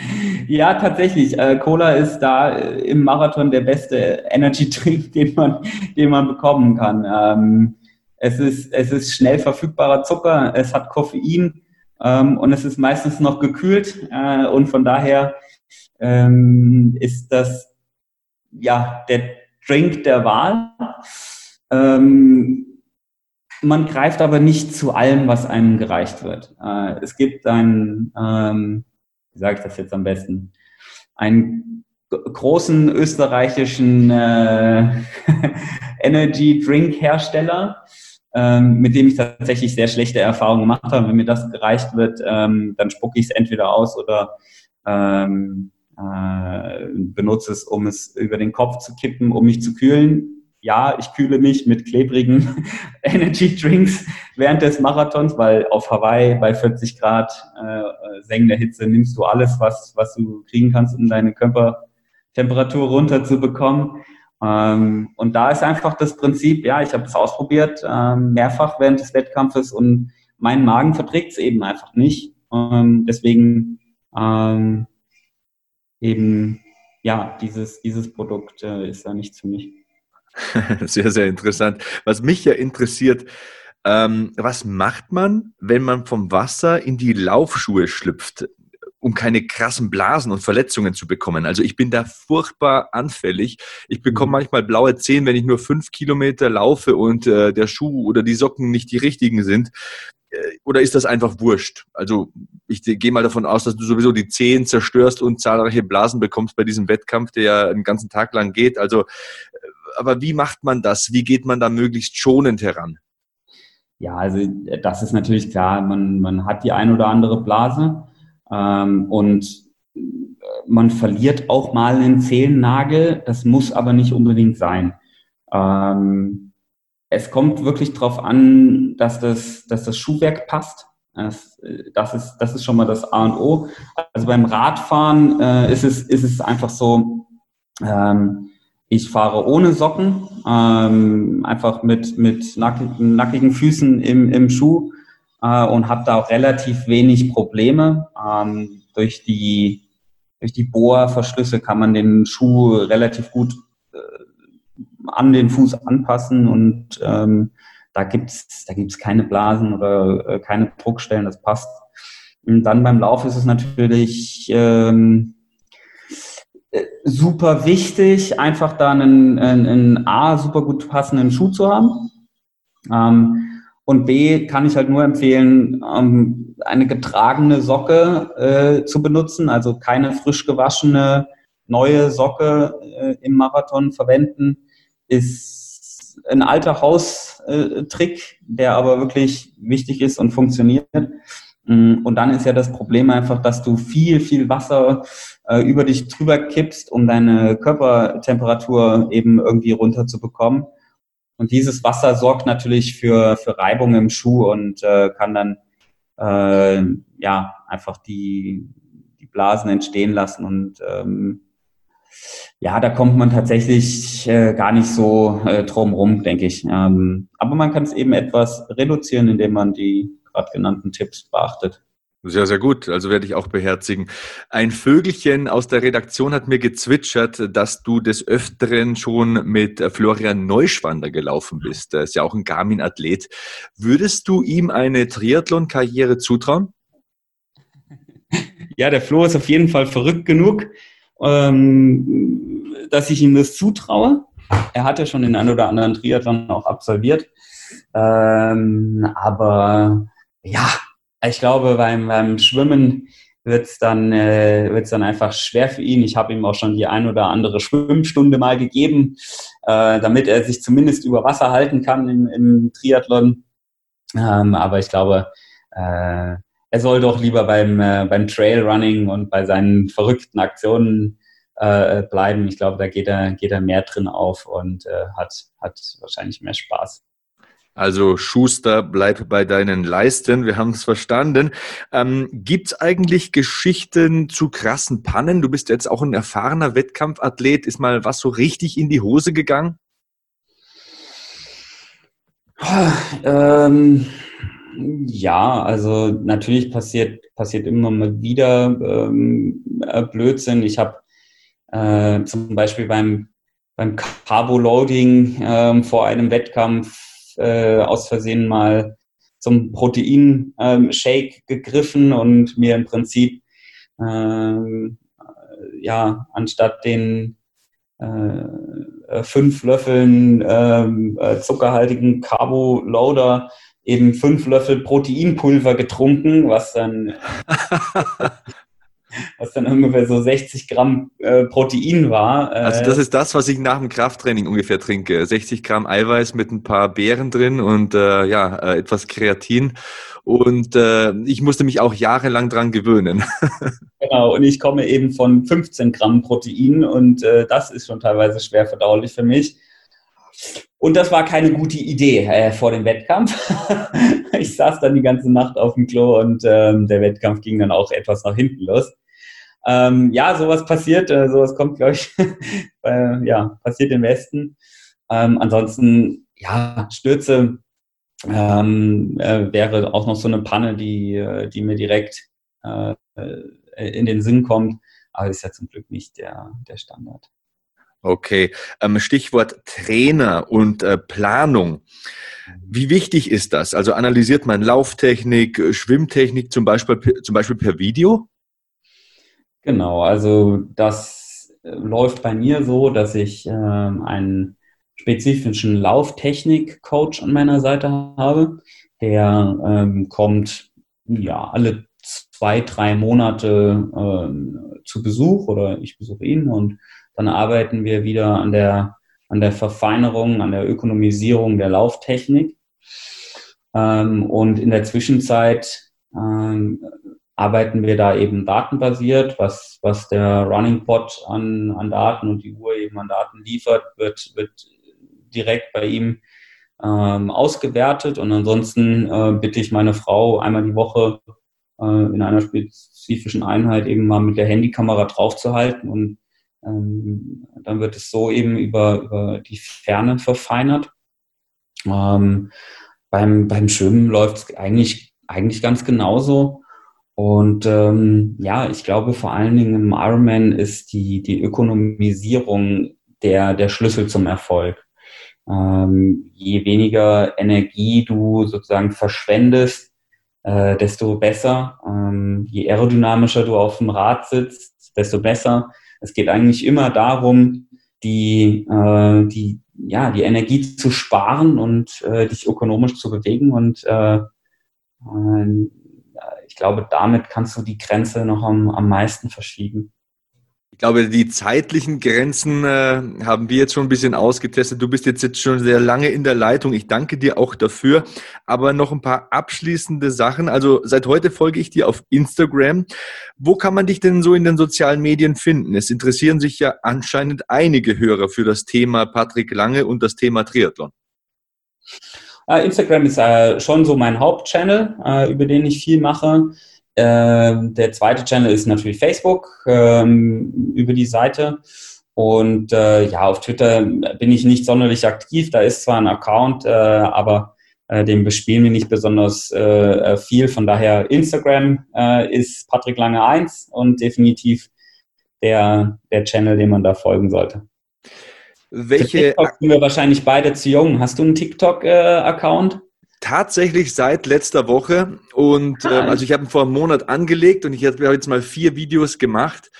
ja, tatsächlich. Äh, Cola ist da äh, im Marathon der beste Energy Drink, den man, den man bekommen kann. Ähm, es, ist, es ist schnell verfügbarer Zucker, es hat Koffein ähm, und es ist meistens noch gekühlt äh, und von daher ähm, ist das ja der Drink der Wahl. Man greift aber nicht zu allem, was einem gereicht wird. Es gibt ein wie sage ich das jetzt am besten, einen großen österreichischen äh, Energy Drink Hersteller, ähm, mit dem ich tatsächlich sehr schlechte Erfahrungen gemacht habe. Wenn mir das gereicht wird, ähm, dann spucke ich es entweder aus oder ähm, äh, benutze es, um es über den Kopf zu kippen, um mich zu kühlen ja, ich kühle mich mit klebrigen Energy Drinks während des Marathons, weil auf Hawaii bei 40 Grad äh, sengender Hitze nimmst du alles, was, was du kriegen kannst, um deine Körpertemperatur runterzubekommen. Ähm, und da ist einfach das Prinzip, ja, ich habe es ausprobiert, ähm, mehrfach während des Wettkampfes und mein Magen verträgt es eben einfach nicht. Ähm, deswegen ähm, eben, ja, dieses, dieses Produkt äh, ist da nichts für mich. Sehr, sehr interessant. Was mich ja interessiert, ähm, was macht man, wenn man vom Wasser in die Laufschuhe schlüpft, um keine krassen Blasen und Verletzungen zu bekommen? Also ich bin da furchtbar anfällig. Ich bekomme mhm. manchmal blaue Zehen, wenn ich nur fünf Kilometer laufe und äh, der Schuh oder die Socken nicht die richtigen sind. Äh, oder ist das einfach wurscht? Also ich gehe mal davon aus, dass du sowieso die Zehen zerstörst und zahlreiche Blasen bekommst bei diesem Wettkampf, der ja einen ganzen Tag lang geht. Also äh, aber wie macht man das? Wie geht man da möglichst schonend heran? Ja, also das ist natürlich klar. Man, man hat die ein oder andere Blase ähm, und man verliert auch mal einen Zehennagel. Das muss aber nicht unbedingt sein. Ähm, es kommt wirklich darauf an, dass das, dass das Schuhwerk passt. Das, das, ist, das ist schon mal das A und O. Also beim Radfahren äh, ist, es, ist es einfach so, ähm, ich fahre ohne Socken, ähm, einfach mit, mit nackigen, nackigen Füßen im, im Schuh äh, und habe da auch relativ wenig Probleme. Ähm, durch die, durch die Bohrverschlüsse kann man den Schuh relativ gut äh, an den Fuß anpassen und ähm, da gibt's da gibt's keine Blasen oder äh, keine Druckstellen, das passt. Und dann beim Lauf ist es natürlich ähm, super wichtig, einfach da einen, einen, einen A, super gut passenden Schuh zu haben. Ähm, und B, kann ich halt nur empfehlen, ähm, eine getragene Socke äh, zu benutzen, also keine frisch gewaschene neue Socke äh, im Marathon verwenden, ist ein alter Haustrick, der aber wirklich wichtig ist und funktioniert. Mm, und dann ist ja das Problem einfach, dass du viel, viel Wasser äh, über dich drüber kippst, um deine Körpertemperatur eben irgendwie runterzubekommen. Und dieses Wasser sorgt natürlich für, für Reibung im Schuh und äh, kann dann äh, ja einfach die, die Blasen entstehen lassen. Und ähm, ja, da kommt man tatsächlich äh, gar nicht so äh, drum rum, denke ich. Ähm, aber man kann es eben etwas reduzieren, indem man die gerade genannten Tipps beachtet. Sehr, sehr gut. Also werde ich auch beherzigen. Ein Vögelchen aus der Redaktion hat mir gezwitschert, dass du des Öfteren schon mit Florian Neuschwander gelaufen bist. Er ist ja auch ein Garmin-Athlet. Würdest du ihm eine Triathlon-Karriere zutrauen? Ja, der Flo ist auf jeden Fall verrückt genug, ähm, dass ich ihm das zutraue. Er hat ja schon den ein oder anderen Triathlon auch absolviert. Ähm, aber ja, ich glaube, beim, beim Schwimmen wird es dann, äh, dann einfach schwer für ihn. Ich habe ihm auch schon die ein oder andere Schwimmstunde mal gegeben, äh, damit er sich zumindest über Wasser halten kann im, im Triathlon. Ähm, aber ich glaube, äh, er soll doch lieber beim, äh, beim Trailrunning und bei seinen verrückten Aktionen äh, bleiben. Ich glaube, da geht er, geht er mehr drin auf und äh, hat, hat wahrscheinlich mehr Spaß. Also Schuster, bleib bei deinen Leisten. Wir haben es verstanden. Ähm, Gibt es eigentlich Geschichten zu krassen Pannen? Du bist jetzt auch ein erfahrener Wettkampfathlet. Ist mal was so richtig in die Hose gegangen? Ähm, ja, also natürlich passiert, passiert immer mal wieder ähm, äh, Blödsinn. Ich habe äh, zum Beispiel beim, beim Carbo-Loading äh, vor einem Wettkampf äh, aus Versehen mal zum Protein-Shake gegriffen und mir im Prinzip ähm, ja anstatt den äh, fünf Löffeln ähm, äh, zuckerhaltigen Carbo-Loader eben fünf Löffel Proteinpulver getrunken, was dann was dann ungefähr so 60 Gramm äh, Protein war. Äh, also das ist das, was ich nach dem Krafttraining ungefähr trinke. 60 Gramm Eiweiß mit ein paar Beeren drin und äh, ja, äh, etwas Kreatin. Und äh, ich musste mich auch jahrelang dran gewöhnen. genau, und ich komme eben von 15 Gramm Protein und äh, das ist schon teilweise schwer verdaulich für mich. Und das war keine gute Idee äh, vor dem Wettkampf. ich saß dann die ganze Nacht auf dem Klo und ähm, der Wettkampf ging dann auch etwas nach hinten los. Ähm, ja, sowas passiert, äh, sowas kommt, glaube ich, äh, ja, passiert im Westen. Ähm, ansonsten, ja, Stürze ähm, äh, wäre auch noch so eine Panne, die, äh, die mir direkt äh, in den Sinn kommt. Aber ist ja zum Glück nicht der, der Standard. Okay, ähm, Stichwort Trainer und äh, Planung. Wie wichtig ist das? Also analysiert man Lauftechnik, Schwimmtechnik zum Beispiel, zum Beispiel per Video? Genau, also das äh, läuft bei mir so, dass ich ähm, einen spezifischen Lauftechnik-Coach an meiner Seite habe. Der ähm, kommt ja alle zwei, drei Monate ähm, zu Besuch oder ich besuche ihn und dann arbeiten wir wieder an der, an der Verfeinerung, an der Ökonomisierung der Lauftechnik. Ähm, und in der Zwischenzeit ähm, arbeiten wir da eben datenbasiert, was, was der Running Pod an, an Daten und die Uhr eben an Daten liefert, wird, wird direkt bei ihm ähm, ausgewertet. Und ansonsten äh, bitte ich meine Frau einmal die Woche äh, in einer spezifischen Einheit eben mal mit der Handykamera draufzuhalten und ähm, dann wird es so eben über, über die Ferne verfeinert. Ähm, beim, beim Schwimmen läuft es eigentlich, eigentlich ganz genauso. Und ähm, ja, ich glaube vor allen Dingen im Ironman ist die, die Ökonomisierung der, der Schlüssel zum Erfolg. Ähm, je weniger Energie du sozusagen verschwendest, äh, desto besser. Ähm, je aerodynamischer du auf dem Rad sitzt, desto besser. Es geht eigentlich immer darum, die, äh, die, ja, die Energie zu sparen und äh, dich ökonomisch zu bewegen. Und äh, äh ich glaube, damit kannst du die Grenze noch am, am meisten verschieben. Ich glaube, die zeitlichen Grenzen äh, haben wir jetzt schon ein bisschen ausgetestet. Du bist jetzt, jetzt schon sehr lange in der Leitung. Ich danke dir auch dafür. Aber noch ein paar abschließende Sachen. Also seit heute folge ich dir auf Instagram. Wo kann man dich denn so in den sozialen Medien finden? Es interessieren sich ja anscheinend einige Hörer für das Thema Patrick Lange und das Thema Triathlon. Uh, Instagram ist uh, schon so mein Hauptchannel, uh, über den ich viel mache. Ähm, der zweite Channel ist natürlich Facebook ähm, über die Seite. Und äh, ja, auf Twitter bin ich nicht sonderlich aktiv. Da ist zwar ein Account, äh, aber äh, den bespielen wir nicht besonders äh, äh viel. Von daher Instagram äh, ist Patrick Lange 1 und definitiv der, der Channel, dem man da folgen sollte. Welche TikTok sind wir wahrscheinlich beide zu jung. Hast du einen TikTok-Account? Tatsächlich seit letzter Woche. Und äh, also ich habe ihn vor einem Monat angelegt und ich habe jetzt mal vier Videos gemacht.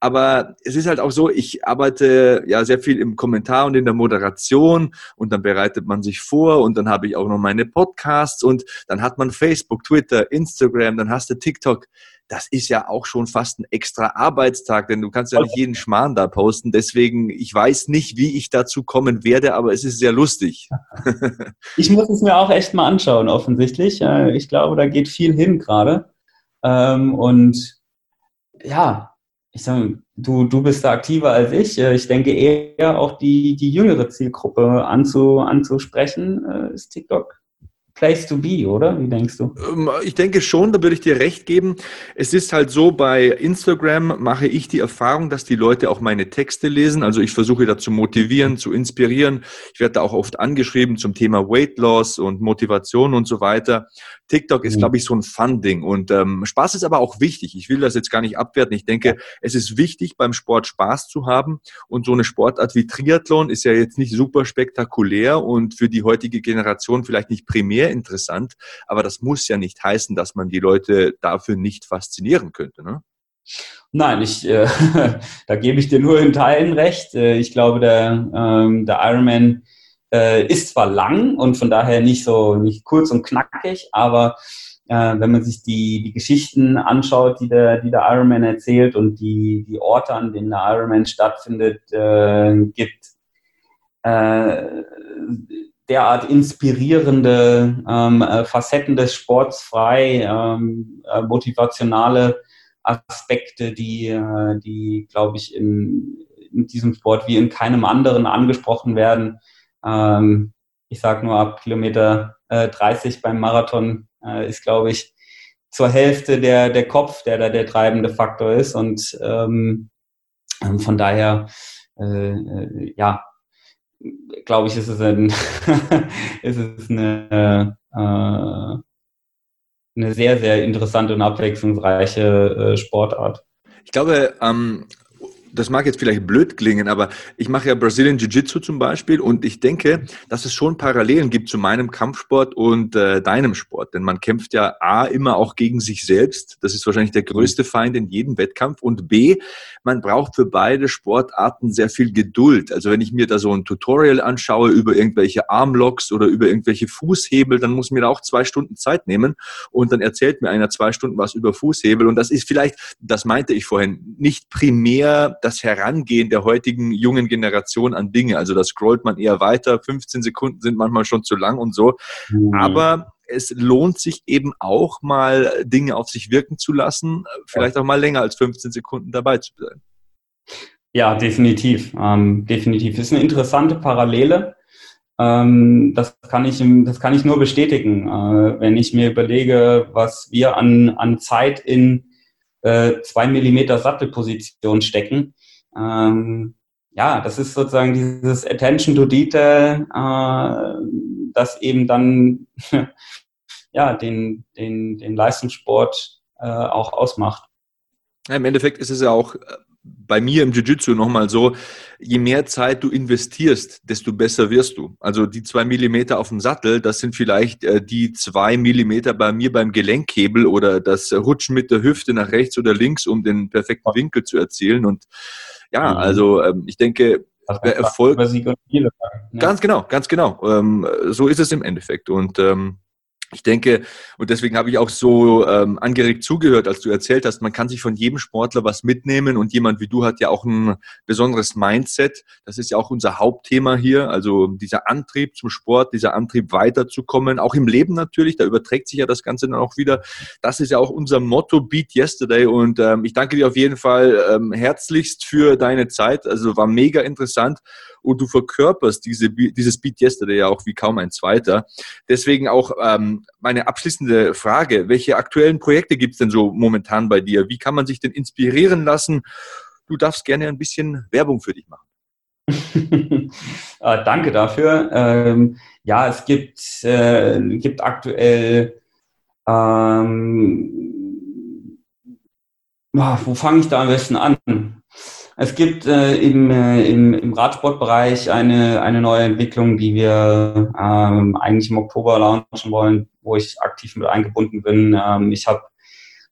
Aber es ist halt auch so, ich arbeite ja sehr viel im Kommentar und in der Moderation und dann bereitet man sich vor und dann habe ich auch noch meine Podcasts und dann hat man Facebook, Twitter, Instagram, dann hast du TikTok das ist ja auch schon fast ein extra Arbeitstag, denn du kannst ja nicht jeden Schmarrn da posten. Deswegen, ich weiß nicht, wie ich dazu kommen werde, aber es ist sehr lustig. ich muss es mir auch echt mal anschauen, offensichtlich. Ich glaube, da geht viel hin gerade. Ähm, und ja, ich sage, du, du bist da aktiver als ich. Äh, ich denke eher auch die, die jüngere Zielgruppe anzu, anzusprechen, äh, ist TikTok place to be, oder? Wie denkst du? Ähm, ich denke schon, da würde ich dir recht geben. Es ist halt so, bei Instagram mache ich die Erfahrung, dass die Leute auch meine Texte lesen. Also ich versuche da zu motivieren, zu inspirieren. Ich werde da auch oft angeschrieben zum Thema Weight Loss und Motivation und so weiter. TikTok ist, mhm. glaube ich, so ein Fun-Ding. Und ähm, Spaß ist aber auch wichtig. Ich will das jetzt gar nicht abwerten. Ich denke, es ist wichtig, beim Sport Spaß zu haben. Und so eine Sportart wie Triathlon ist ja jetzt nicht super spektakulär und für die heutige Generation vielleicht nicht primär interessant. Aber das muss ja nicht heißen, dass man die Leute dafür nicht faszinieren könnte. Ne? Nein, ich, äh, da gebe ich dir nur in Teilen recht. Äh, ich glaube, der, ähm, der Ironman äh, ist zwar lang und von daher nicht so nicht kurz und knackig, aber äh, wenn man sich die, die Geschichten anschaut, die der, die der Ironman erzählt und die, die Orte, an denen der Ironman stattfindet, äh, gibt äh, derart inspirierende ähm, äh, Facetten des Sports frei, ähm, äh, motivationale Aspekte, die, äh, die glaube ich, in, in diesem Sport wie in keinem anderen angesprochen werden. Ähm, ich sage nur ab Kilometer äh, 30 beim Marathon äh, ist, glaube ich, zur Hälfte der, der Kopf, der da der treibende Faktor ist. Und ähm, ähm von daher, äh, äh, ja, glaube ich, ist es, ein ist es eine, äh, eine sehr, sehr interessante und abwechslungsreiche äh, Sportart. Ich glaube, ähm, das mag jetzt vielleicht blöd klingen, aber ich mache ja Brazilian Jiu-Jitsu zum Beispiel und ich denke, dass es schon Parallelen gibt zu meinem Kampfsport und äh, deinem Sport. Denn man kämpft ja A immer auch gegen sich selbst. Das ist wahrscheinlich der größte Feind in jedem Wettkampf. Und B, man braucht für beide Sportarten sehr viel Geduld. Also wenn ich mir da so ein Tutorial anschaue über irgendwelche Armlocks oder über irgendwelche Fußhebel, dann muss mir da auch zwei Stunden Zeit nehmen und dann erzählt mir einer zwei Stunden was über Fußhebel. Und das ist vielleicht, das meinte ich vorhin, nicht primär das Herangehen der heutigen jungen Generation an Dinge. Also da scrollt man eher weiter, 15 Sekunden sind manchmal schon zu lang und so. Mhm. Aber es lohnt sich eben auch mal Dinge auf sich wirken zu lassen, vielleicht auch mal länger als 15 Sekunden dabei zu sein. Ja, definitiv. Ähm, definitiv. Ist eine interessante Parallele. Ähm, das, kann ich, das kann ich nur bestätigen. Äh, wenn ich mir überlege, was wir an, an Zeit in äh, Millimeter Sattelposition stecken. Ähm, ja, das ist sozusagen dieses Attention to Detail, äh, das eben dann ja, den, den, den Leistungssport äh, auch ausmacht. Ja, Im Endeffekt ist es ja auch äh, bei mir im Jiu-Jitsu nochmal so, je mehr Zeit du investierst, desto besser wirst du. Also die zwei Millimeter auf dem Sattel, das sind vielleicht äh, die zwei Millimeter bei mir beim Gelenkhebel oder das Rutschen mit der Hüfte nach rechts oder links, um den perfekten Winkel zu erzielen. Und ja, mhm. also ähm, ich denke, Erfolg. Ganz genau, ganz genau. Ähm, so ist es im Endeffekt. Und ähm, ich denke, und deswegen habe ich auch so ähm, angeregt zugehört, als du erzählt hast, man kann sich von jedem Sportler was mitnehmen und jemand wie du hat ja auch ein besonderes Mindset. Das ist ja auch unser Hauptthema hier, also dieser Antrieb zum Sport, dieser Antrieb weiterzukommen, auch im Leben natürlich, da überträgt sich ja das Ganze dann auch wieder. Das ist ja auch unser Motto, Beat Yesterday und ähm, ich danke dir auf jeden Fall ähm, herzlichst für deine Zeit, also war mega interessant und du verkörperst diese, dieses Beat Yesterday ja auch wie kaum ein zweiter. Deswegen auch ähm, meine abschließende Frage, welche aktuellen Projekte gibt es denn so momentan bei dir? Wie kann man sich denn inspirieren lassen? Du darfst gerne ein bisschen Werbung für dich machen. äh, danke dafür. Ähm, ja, es gibt, äh, gibt aktuell ähm, wo fange ich da am besten an? Es gibt äh, im, äh, im, im Radsportbereich eine, eine neue Entwicklung, die wir ähm, eigentlich im Oktober launchen wollen, wo ich aktiv mit eingebunden bin. Ähm, ich habe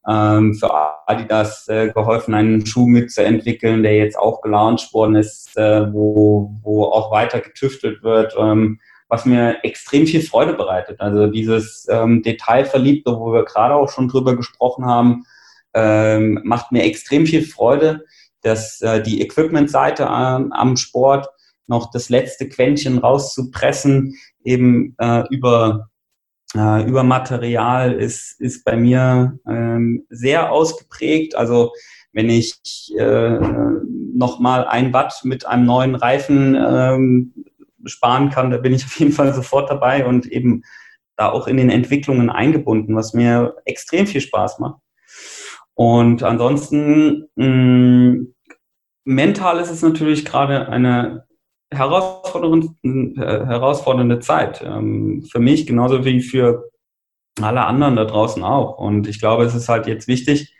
ähm, für Adidas äh, geholfen, einen Schuh mitzuentwickeln, der jetzt auch gelauncht worden ist, äh, wo, wo auch weiter getüftelt wird, ähm, was mir extrem viel Freude bereitet. Also dieses ähm, Detailverliebte, wo wir gerade auch schon drüber gesprochen haben, ähm, macht mir extrem viel Freude dass äh, die Equipment-Seite ähm, am Sport noch das letzte Quäntchen rauszupressen, eben äh, über, äh, über Material ist, ist bei mir ähm, sehr ausgeprägt. Also wenn ich äh, nochmal ein Watt mit einem neuen Reifen ähm, sparen kann, da bin ich auf jeden Fall sofort dabei und eben da auch in den Entwicklungen eingebunden, was mir extrem viel Spaß macht. Und ansonsten mh, mm, mental ist es natürlich gerade eine herausfordernde, äh, herausfordernde Zeit. Ähm, für mich genauso wie für alle anderen da draußen auch. Und ich glaube, es ist halt jetzt wichtig,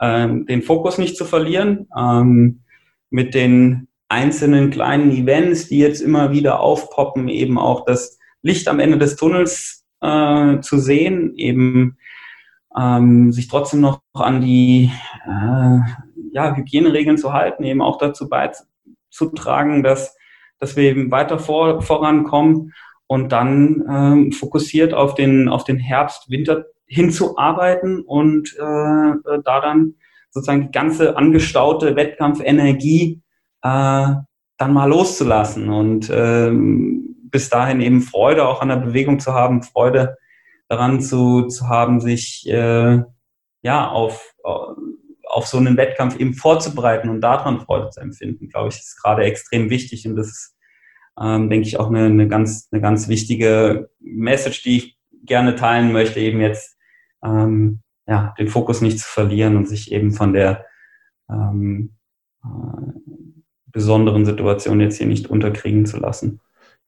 ähm, den Fokus nicht zu verlieren, ähm, mit den einzelnen kleinen Events, die jetzt immer wieder aufpoppen, eben auch das Licht am Ende des Tunnels äh, zu sehen, eben ähm, sich trotzdem noch an die äh, ja, Hygieneregeln zu halten, eben auch dazu beizutragen, dass, dass wir eben weiter vor, vorankommen und dann ähm, fokussiert auf den, auf den Herbst, Winter hinzuarbeiten und äh, da dann sozusagen die ganze angestaute Wettkampfenergie äh, dann mal loszulassen und ähm, bis dahin eben Freude auch an der Bewegung zu haben, Freude daran zu, zu haben, sich äh, ja auf, auf so einen Wettkampf eben vorzubereiten und daran Freude zu empfinden, glaube ich, ist gerade extrem wichtig und das ist ähm, denke ich, auch eine, eine, ganz, eine ganz wichtige Message, die ich gerne teilen möchte, eben jetzt ähm, ja, den Fokus nicht zu verlieren und sich eben von der ähm, äh, besonderen Situation jetzt hier nicht unterkriegen zu lassen.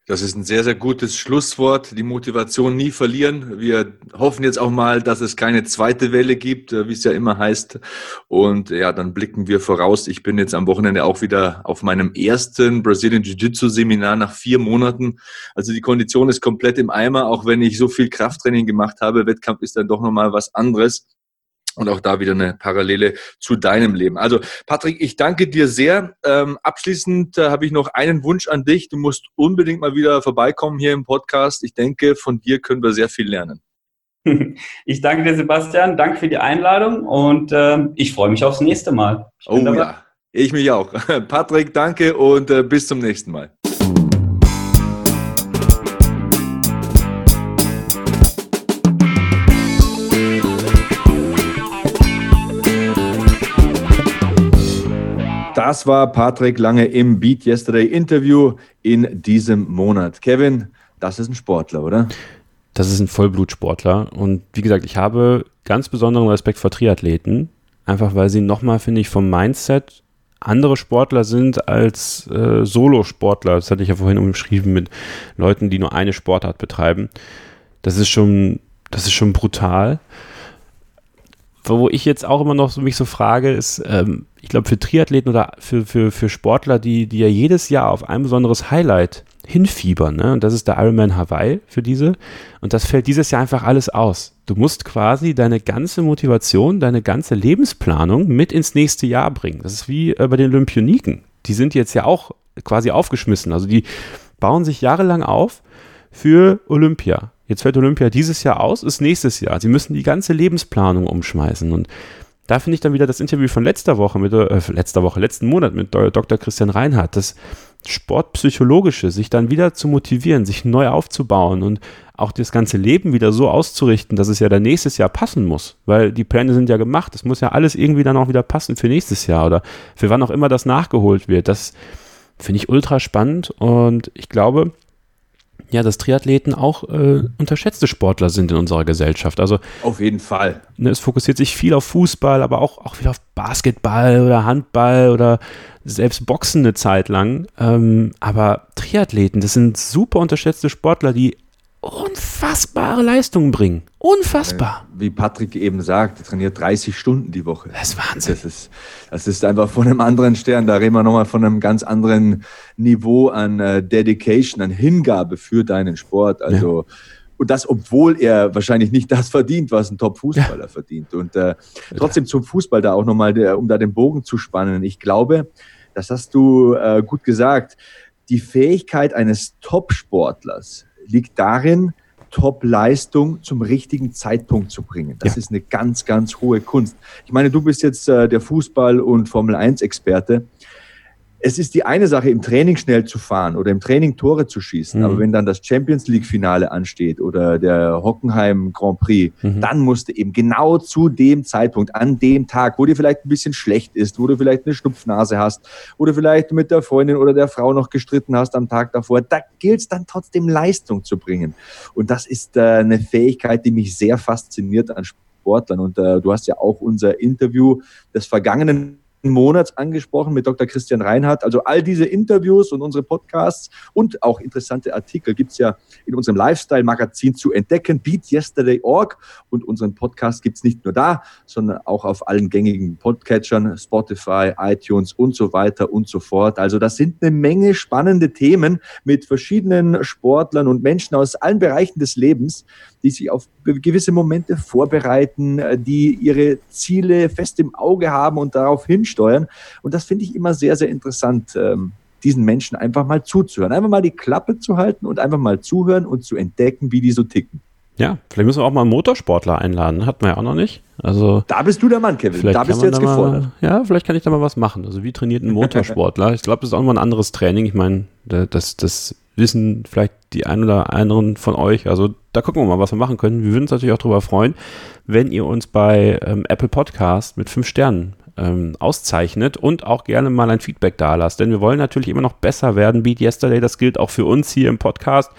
Das ist ein sehr, sehr gutes Schlusswort. Die Motivation nie verlieren. Wir hoffen jetzt auch mal, dass es keine zweite Welle gibt, äh, wie es ja immer heißt. Und ja, dann blicken wir voraus. Ich bin jetzt am Wochenende auch wieder auf meinem ersten Brazilian Jiu-Jitsu Seminar nach vier Monaten. Also die Kondition ist komplett im Eimer, auch wenn ich so viel Krafttraining gemacht habe. Wettkampf ist dann doch nochmal was anderes. Und auch da wieder eine Parallele zu deinem Leben. Also Patrick, ich danke dir sehr. Ähm, abschließend äh, habe ich noch einen Wunsch an dich. Du musst unbedingt mal wieder vorbeikommen hier im Podcast. Ich denke, von dir können wir sehr viel lernen. Ich danke dir, Sebastian. Danke für die Einladung und äh, ich freue mich aufs nächste Mal. oh dabei. ja, ich mich auch. Patrick, danke und äh, bis zum nächsten Mal. Das war Patrick Lange im Beat Yesterday Interview in diesem Monat. Kevin, das ist ein Sportler, oder? Das ist ein Vollblutsportler. Und wie gesagt, ich habe ganz besonderen Respekt vor Triathleten. Einfach weil sie nochmal, finde ich, vom Mindset andere Sportler sind als äh, Solo-Sportler. Das hatte ich ja vorhin umschrieben mit Leuten, die nur eine Sportart betreiben. Das ist schon, das ist schon brutal wo ich jetzt auch immer noch so mich so frage, ist, ähm, ich glaube, für Triathleten oder für, für, für Sportler, die, die ja jedes Jahr auf ein besonderes Highlight hinfiebern, ne? und das ist der Ironman Hawaii für diese, und das fällt dieses Jahr einfach alles aus. Du musst quasi deine ganze Motivation, deine ganze Lebensplanung mit ins nächste Jahr bringen. Das ist wie äh, bei den Olympioniken. Die sind jetzt ja auch quasi aufgeschmissen. Also die bauen sich jahrelang auf für Olympia. Jetzt fällt Olympia dieses Jahr aus, ist nächstes Jahr. Sie müssen die ganze Lebensplanung umschmeißen. Und da finde ich dann wieder das Interview von letzter Woche, mit, äh, letzter Woche, letzten Monat mit Dr. Christian Reinhardt, das Sportpsychologische, sich dann wieder zu motivieren, sich neu aufzubauen und auch das ganze Leben wieder so auszurichten, dass es ja dann nächstes Jahr passen muss, weil die Pläne sind ja gemacht. Es muss ja alles irgendwie dann auch wieder passen für nächstes Jahr oder für wann auch immer das nachgeholt wird. Das finde ich ultra spannend und ich glaube, ja, dass Triathleten auch äh, unterschätzte Sportler sind in unserer Gesellschaft. Also auf jeden Fall. Ne, es fokussiert sich viel auf Fußball, aber auch, auch wieder auf Basketball oder Handball oder selbst Boxen eine Zeit lang. Ähm, aber Triathleten, das sind super unterschätzte Sportler, die unfassbare Leistungen bringen. Unfassbar. Wie Patrick eben sagt, er trainiert 30 Stunden die Woche. Das ist Wahnsinn. Das ist, das ist einfach von einem anderen Stern. Da reden wir nochmal von einem ganz anderen Niveau an äh, Dedication, an Hingabe für deinen Sport. Also, ja. und das, obwohl er wahrscheinlich nicht das verdient, was ein Top-Fußballer ja. verdient. Und äh, trotzdem zum Fußball da auch nochmal, um da den Bogen zu spannen. Ich glaube, das hast du äh, gut gesagt. Die Fähigkeit eines Top-Sportlers, liegt darin, Top-Leistung zum richtigen Zeitpunkt zu bringen. Das ja. ist eine ganz, ganz hohe Kunst. Ich meine, du bist jetzt äh, der Fußball- und Formel-1-Experte. Es ist die eine Sache, im Training schnell zu fahren oder im Training Tore zu schießen. Mhm. Aber wenn dann das Champions League Finale ansteht oder der Hockenheim Grand Prix, mhm. dann musst du eben genau zu dem Zeitpunkt, an dem Tag, wo dir vielleicht ein bisschen schlecht ist, wo du vielleicht eine Schnupfnase hast, wo du vielleicht mit der Freundin oder der Frau noch gestritten hast am Tag davor, da gilt es dann trotzdem Leistung zu bringen. Und das ist äh, eine Fähigkeit, die mich sehr fasziniert an Sportlern. Und äh, du hast ja auch unser Interview des vergangenen Monats angesprochen mit Dr. Christian Reinhardt. Also all diese Interviews und unsere Podcasts und auch interessante Artikel gibt es ja in unserem Lifestyle-Magazin zu entdecken, beatyesterday.org. Und unseren Podcast gibt es nicht nur da, sondern auch auf allen gängigen Podcatchern, Spotify, iTunes und so weiter und so fort. Also das sind eine Menge spannende Themen mit verschiedenen Sportlern und Menschen aus allen Bereichen des Lebens, die sich auf gewisse Momente vorbereiten, die ihre Ziele fest im Auge haben und darauf hinstellen steuern. Und das finde ich immer sehr, sehr interessant, ähm, diesen Menschen einfach mal zuzuhören. Einfach mal die Klappe zu halten und einfach mal zuhören und zu entdecken, wie die so ticken. Ja, vielleicht müssen wir auch mal einen Motorsportler einladen. Hatten wir ja auch noch nicht. Also, da bist du der Mann, Kevin. Da bist du jetzt gefordert. Mal, ja, vielleicht kann ich da mal was machen. Also wie trainiert ein Motorsportler? ich glaube, das ist auch mal ein anderes Training. Ich meine, das, das wissen vielleicht die ein oder anderen von euch. Also da gucken wir mal, was wir machen können. Wir würden uns natürlich auch darüber freuen, wenn ihr uns bei ähm, Apple Podcast mit fünf Sternen ähm, auszeichnet und auch gerne mal ein Feedback da lasst. Denn wir wollen natürlich immer noch besser werden. Beat Yesterday, das gilt auch für uns hier im Podcast.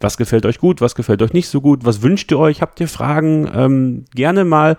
Was gefällt euch gut, was gefällt euch nicht so gut, was wünscht ihr euch, habt ihr Fragen? Ähm, gerne mal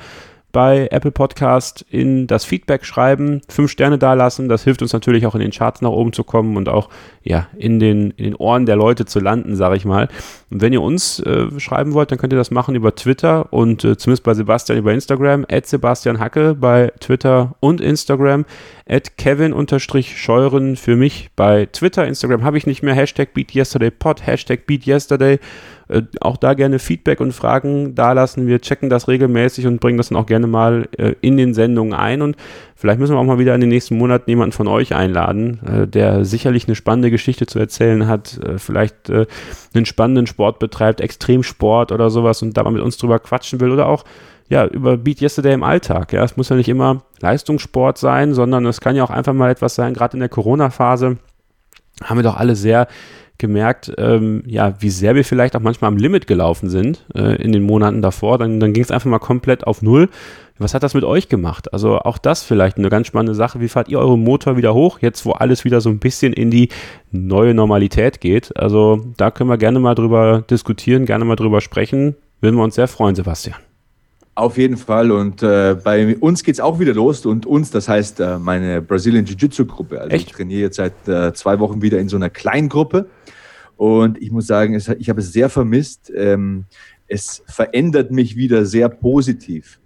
bei Apple Podcast in das Feedback schreiben, fünf Sterne dalassen. Das hilft uns natürlich auch in den Charts nach oben zu kommen und auch ja, in, den, in den Ohren der Leute zu landen, sage ich mal. Und wenn ihr uns äh, schreiben wollt, dann könnt ihr das machen über Twitter und äh, zumindest bei Sebastian über Instagram, at Sebastian Hacke bei Twitter und Instagram, at Kevin-Scheuren für mich bei Twitter. Instagram habe ich nicht mehr, Hashtag BeatYesterdayPod, Hashtag BeatYesterday. Äh, auch da gerne Feedback und Fragen dalassen. Wir checken das regelmäßig und bringen das dann auch gerne mal äh, in den Sendungen ein. Und vielleicht müssen wir auch mal wieder in den nächsten Monaten jemanden von euch einladen, äh, der sicherlich eine spannende Geschichte zu erzählen hat, äh, vielleicht äh, einen spannenden Sport betreibt, Extremsport oder sowas und da mal mit uns drüber quatschen will oder auch ja, über Beat Yesterday im Alltag. Ja, es muss ja nicht immer Leistungssport sein, sondern es kann ja auch einfach mal etwas sein, gerade in der Corona-Phase haben wir doch alle sehr gemerkt, ähm, ja, wie sehr wir vielleicht auch manchmal am Limit gelaufen sind äh, in den Monaten davor. Dann, dann ging es einfach mal komplett auf Null. Was hat das mit euch gemacht? Also auch das vielleicht eine ganz spannende Sache. Wie fahrt ihr euren Motor wieder hoch, jetzt wo alles wieder so ein bisschen in die neue Normalität geht? Also da können wir gerne mal drüber diskutieren, gerne mal drüber sprechen. Würden wir uns sehr freuen, Sebastian. Auf jeden Fall. Und äh, bei uns geht es auch wieder los. Und uns, das heißt äh, meine Brazilian Jiu-Jitsu-Gruppe. Also Echt? ich trainiere jetzt seit äh, zwei Wochen wieder in so einer kleinen Gruppe. Und ich muss sagen, es, ich habe es sehr vermisst. Ähm, es verändert mich wieder sehr positiv.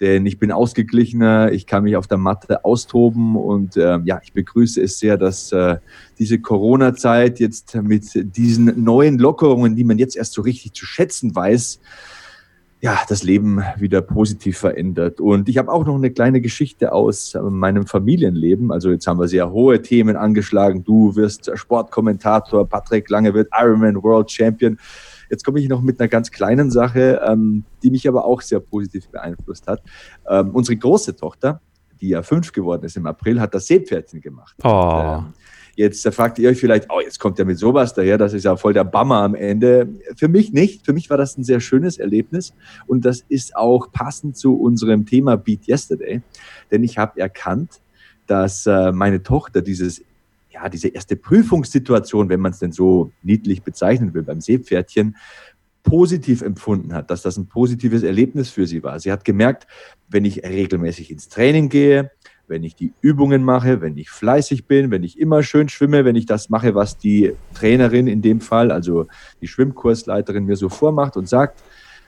Denn ich bin ausgeglichener, ich kann mich auf der Matte austoben und äh, ja, ich begrüße es sehr, dass äh, diese Corona-Zeit jetzt mit diesen neuen Lockerungen, die man jetzt erst so richtig zu schätzen weiß, ja, das Leben wieder positiv verändert. Und ich habe auch noch eine kleine Geschichte aus meinem Familienleben. Also jetzt haben wir sehr hohe Themen angeschlagen. Du wirst Sportkommentator, Patrick Lange wird Ironman World Champion. Jetzt komme ich noch mit einer ganz kleinen Sache, ähm, die mich aber auch sehr positiv beeinflusst hat. Ähm, unsere große Tochter, die ja fünf geworden ist im April, hat das Seepferdchen gemacht. Oh. Und, äh, Jetzt fragt ihr euch vielleicht, oh, jetzt kommt er mit sowas daher, das ist ja voll der Bammer am Ende. Für mich nicht. Für mich war das ein sehr schönes Erlebnis und das ist auch passend zu unserem Thema Beat Yesterday, denn ich habe erkannt, dass äh, meine Tochter dieses ja, diese erste Prüfungssituation, wenn man es denn so niedlich bezeichnen will, beim Seepferdchen, positiv empfunden hat, dass das ein positives Erlebnis für sie war. Sie hat gemerkt, wenn ich regelmäßig ins Training gehe, wenn ich die Übungen mache, wenn ich fleißig bin, wenn ich immer schön schwimme, wenn ich das mache, was die Trainerin in dem Fall, also die Schwimmkursleiterin mir so vormacht und sagt,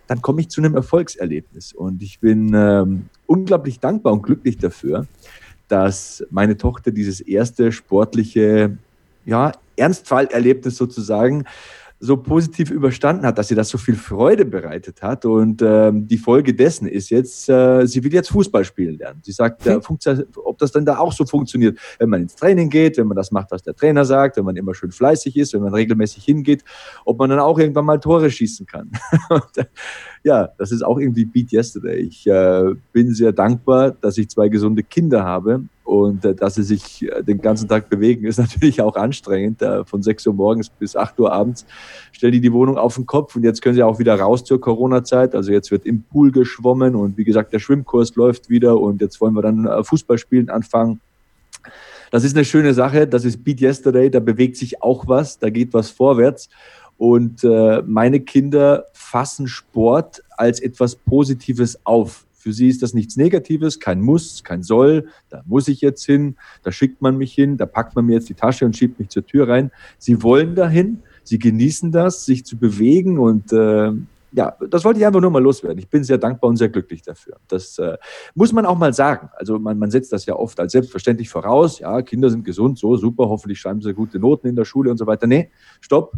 dann komme ich zu einem Erfolgserlebnis. Und ich bin ähm, unglaublich dankbar und glücklich dafür, dass meine Tochter dieses erste sportliche ja, Ernstfallerlebnis sozusagen so positiv überstanden hat, dass sie das so viel Freude bereitet hat. Und ähm, die Folge dessen ist jetzt, äh, sie will jetzt Fußball spielen lernen. Sie sagt, äh, ob das dann da auch so funktioniert, wenn man ins Training geht, wenn man das macht, was der Trainer sagt, wenn man immer schön fleißig ist, wenn man regelmäßig hingeht, ob man dann auch irgendwann mal Tore schießen kann. Und, äh, ja, das ist auch irgendwie Beat Yesterday. Ich äh, bin sehr dankbar, dass ich zwei gesunde Kinder habe und äh, dass sie sich äh, den ganzen Tag bewegen, ist natürlich auch anstrengend. Äh, von 6 Uhr morgens bis 8 Uhr abends stellen die die Wohnung auf den Kopf und jetzt können sie auch wieder raus zur Corona-Zeit. Also jetzt wird im Pool geschwommen und wie gesagt, der Schwimmkurs läuft wieder und jetzt wollen wir dann äh, Fußballspielen anfangen. Das ist eine schöne Sache. Das ist Beat Yesterday. Da bewegt sich auch was. Da geht was vorwärts. Und äh, meine Kinder fassen Sport als etwas Positives auf. Für sie ist das nichts Negatives, kein Muss, kein Soll. Da muss ich jetzt hin, da schickt man mich hin, da packt man mir jetzt die Tasche und schiebt mich zur Tür rein. Sie wollen dahin, sie genießen das, sich zu bewegen und äh, ja, das wollte ich einfach nur mal loswerden. Ich bin sehr dankbar und sehr glücklich dafür. Das äh, muss man auch mal sagen. Also man, man setzt das ja oft als selbstverständlich voraus. Ja, Kinder sind gesund, so super, hoffentlich schreiben sie gute Noten in der Schule und so weiter. Nee, stopp.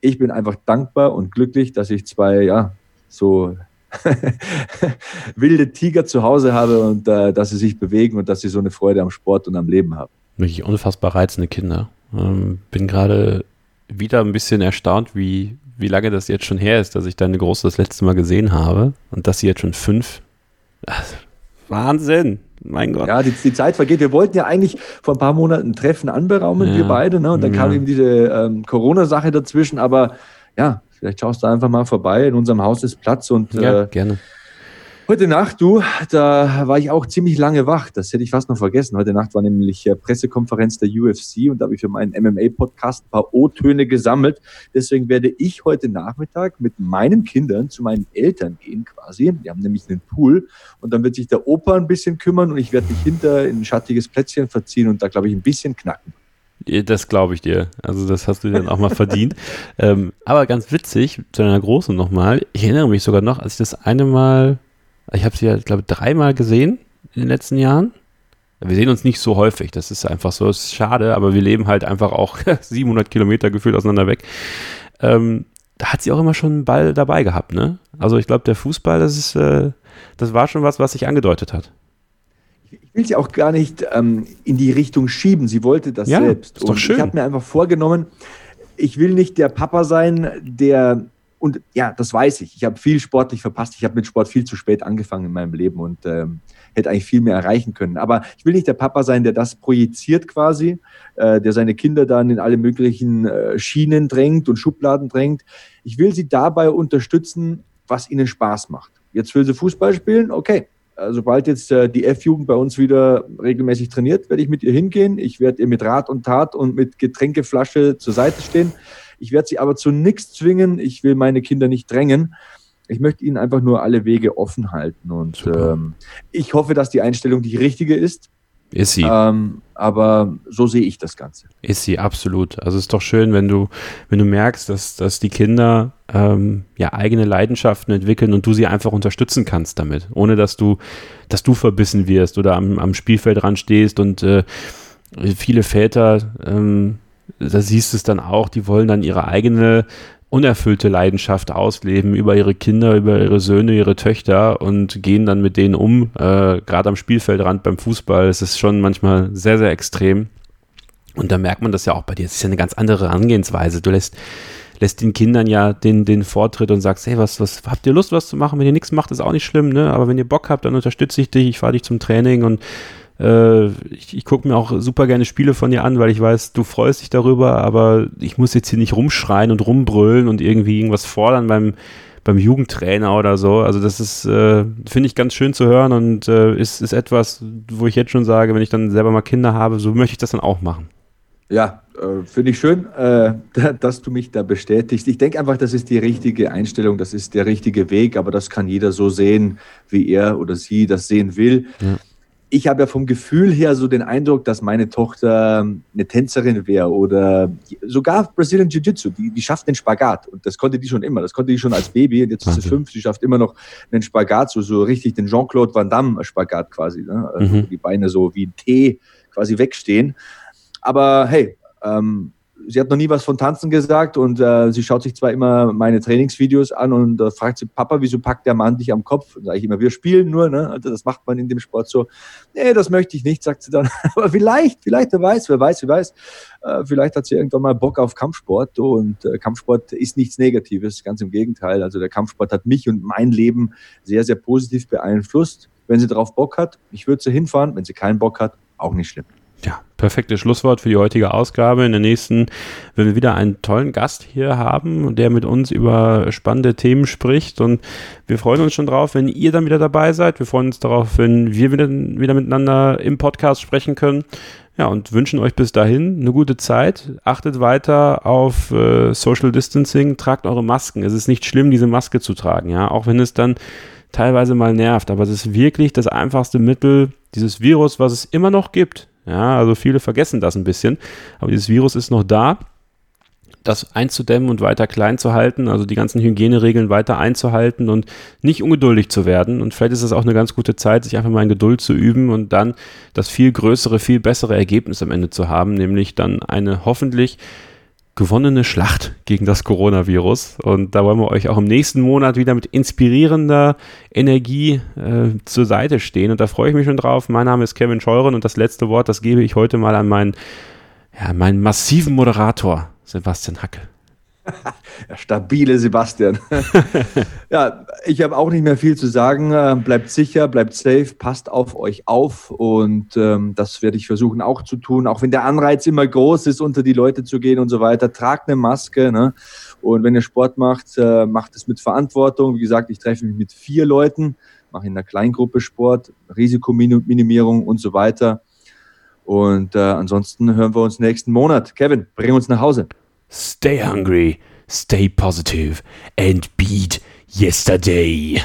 Ich bin einfach dankbar und glücklich, dass ich zwei, ja, so wilde Tiger zu Hause habe und äh, dass sie sich bewegen und dass sie so eine Freude am Sport und am Leben haben. Wirklich unfassbar reizende Kinder. Ähm, bin gerade wieder ein bisschen erstaunt, wie, wie lange das jetzt schon her ist, dass ich deine Große das letzte Mal gesehen habe und dass sie jetzt schon fünf. Wahnsinn! Mein Gott. Ja, die, die, Zeit vergeht. Wir wollten ja eigentlich vor ein paar Monaten ein Treffen anberaumen, ja. wir beide, ne? Und dann ja. kam eben diese ähm, Corona-Sache dazwischen, aber ja, vielleicht schaust du einfach mal vorbei. In unserem Haus ist Platz und ja, äh, gerne. Heute Nacht, du, da war ich auch ziemlich lange wach. Das hätte ich fast noch vergessen. Heute Nacht war nämlich äh, Pressekonferenz der UFC und da habe ich für meinen MMA-Podcast ein paar O-Töne gesammelt. Deswegen werde ich heute Nachmittag mit meinen Kindern zu meinen Eltern gehen quasi. Die haben nämlich einen Pool und dann wird sich der Opa ein bisschen kümmern und ich werde mich hinter in ein schattiges Plätzchen verziehen und da, glaube ich, ein bisschen knacken. Das glaube ich dir. Also das hast du dann auch mal verdient. Ähm, aber ganz witzig, zu deiner Großen nochmal. Ich erinnere mich sogar noch, als ich das eine Mal ich habe sie ja, glaube ich, dreimal gesehen in den letzten Jahren. Wir sehen uns nicht so häufig, das ist einfach so, das ist schade, aber wir leben halt einfach auch 700 Kilometer gefühlt auseinander weg. Ähm, da hat sie auch immer schon einen Ball dabei gehabt, ne? Also ich glaube, der Fußball, das ist, äh, das war schon was, was sich angedeutet hat. Ich will sie auch gar nicht ähm, in die Richtung schieben. Sie wollte das ja, selbst. Ist doch Und schön. ich habe mir einfach vorgenommen, ich will nicht der Papa sein, der und ja, das weiß ich. Ich habe viel sportlich verpasst. Ich habe mit Sport viel zu spät angefangen in meinem Leben und ähm, hätte eigentlich viel mehr erreichen können. Aber ich will nicht der Papa sein, der das projiziert quasi, äh, der seine Kinder dann in alle möglichen äh, Schienen drängt und Schubladen drängt. Ich will sie dabei unterstützen, was ihnen Spaß macht. Jetzt will sie Fußball spielen, okay. Äh, sobald jetzt äh, die F-Jugend bei uns wieder regelmäßig trainiert, werde ich mit ihr hingehen. Ich werde ihr mit Rat und Tat und mit Getränkeflasche zur Seite stehen. Ich werde sie aber zu nichts zwingen. Ich will meine Kinder nicht drängen. Ich möchte ihnen einfach nur alle Wege offen halten. Und ähm, ich hoffe, dass die Einstellung die richtige ist. Ist sie. Ähm, aber so sehe ich das Ganze. Ist sie, absolut. Also es ist doch schön, wenn du, wenn du merkst, dass, dass die Kinder ähm, ja eigene Leidenschaften entwickeln und du sie einfach unterstützen kannst damit, ohne dass du, dass du verbissen wirst oder am, am Spielfeld dran stehst und äh, viele Väter ähm, da siehst du es dann auch, die wollen dann ihre eigene unerfüllte Leidenschaft ausleben über ihre Kinder, über ihre Söhne, ihre Töchter und gehen dann mit denen um, äh, gerade am Spielfeldrand beim Fußball. Es ist schon manchmal sehr, sehr extrem. Und da merkt man das ja auch bei dir. Es ist ja eine ganz andere Herangehensweise. Du lässt, lässt den Kindern ja den, den Vortritt und sagst, hey, was, was habt ihr Lust, was zu machen? Wenn ihr nichts macht, ist auch nicht schlimm, ne? Aber wenn ihr Bock habt, dann unterstütze ich dich, ich fahre dich zum Training und äh, ich, ich gucke mir auch super gerne Spiele von dir an, weil ich weiß, du freust dich darüber, aber ich muss jetzt hier nicht rumschreien und rumbrüllen und irgendwie irgendwas fordern beim, beim Jugendtrainer oder so. Also das ist, äh, finde ich ganz schön zu hören und äh, ist, ist etwas, wo ich jetzt schon sage, wenn ich dann selber mal Kinder habe, so möchte ich das dann auch machen. Ja, äh, finde ich schön, äh, dass du mich da bestätigst. Ich denke einfach, das ist die richtige Einstellung, das ist der richtige Weg, aber das kann jeder so sehen, wie er oder sie das sehen will. Ja ich habe ja vom Gefühl her so den Eindruck, dass meine Tochter eine Tänzerin wäre oder sogar Brazilian Jiu-Jitsu, die, die schafft den Spagat und das konnte die schon immer, das konnte die schon als Baby und jetzt ist sie fünf, sie schafft immer noch einen Spagat, so, so richtig den Jean-Claude Van Damme Spagat quasi, ne? also mhm. die Beine so wie ein T quasi wegstehen. Aber hey, ähm, sie hat noch nie was von Tanzen gesagt und äh, sie schaut sich zwar immer meine Trainingsvideos an und äh, fragt sie, Papa, wieso packt der Mann dich am Kopf? Und sage ich immer, wir spielen nur, ne? Also das macht man in dem Sport so. Nee, das möchte ich nicht, sagt sie dann. Aber vielleicht, vielleicht, wer weiß, wer weiß, wer weiß. Äh, vielleicht hat sie irgendwann mal Bock auf Kampfsport und äh, Kampfsport ist nichts Negatives, ganz im Gegenteil. Also der Kampfsport hat mich und mein Leben sehr, sehr positiv beeinflusst. Wenn sie darauf Bock hat, ich würde sie hinfahren. Wenn sie keinen Bock hat, auch nicht schlimm. Ja, perfektes Schlusswort für die heutige Ausgabe. In der nächsten werden wir wieder einen tollen Gast hier haben, der mit uns über spannende Themen spricht. Und wir freuen uns schon drauf, wenn ihr dann wieder dabei seid. Wir freuen uns darauf, wenn wir wieder, wieder miteinander im Podcast sprechen können. Ja, und wünschen euch bis dahin eine gute Zeit. Achtet weiter auf äh, Social Distancing, tragt eure Masken. Es ist nicht schlimm, diese Maske zu tragen, ja, auch wenn es dann teilweise mal nervt. Aber es ist wirklich das einfachste Mittel, dieses Virus, was es immer noch gibt, ja, also viele vergessen das ein bisschen. Aber dieses Virus ist noch da. Das einzudämmen und weiter klein zu halten, also die ganzen Hygieneregeln weiter einzuhalten und nicht ungeduldig zu werden. Und vielleicht ist es auch eine ganz gute Zeit, sich einfach mal in Geduld zu üben und dann das viel größere, viel bessere Ergebnis am Ende zu haben, nämlich dann eine hoffentlich gewonnene Schlacht gegen das Coronavirus. Und da wollen wir euch auch im nächsten Monat wieder mit inspirierender Energie äh, zur Seite stehen. Und da freue ich mich schon drauf. Mein Name ist Kevin Scheuren und das letzte Wort, das gebe ich heute mal an meinen, ja, meinen massiven Moderator, Sebastian Hacke. Stabile Sebastian. ja, ich habe auch nicht mehr viel zu sagen. Äh, bleibt sicher, bleibt safe, passt auf euch auf und ähm, das werde ich versuchen auch zu tun. Auch wenn der Anreiz immer groß ist, unter die Leute zu gehen und so weiter. Tragt eine Maske. Ne? Und wenn ihr Sport macht, äh, macht es mit Verantwortung. Wie gesagt, ich treffe mich mit vier Leuten, mache in einer Kleingruppe Sport, Risikominimierung und so weiter. Und äh, ansonsten hören wir uns nächsten Monat. Kevin, bring uns nach Hause. Stay hungry, stay positive, and beat yesterday.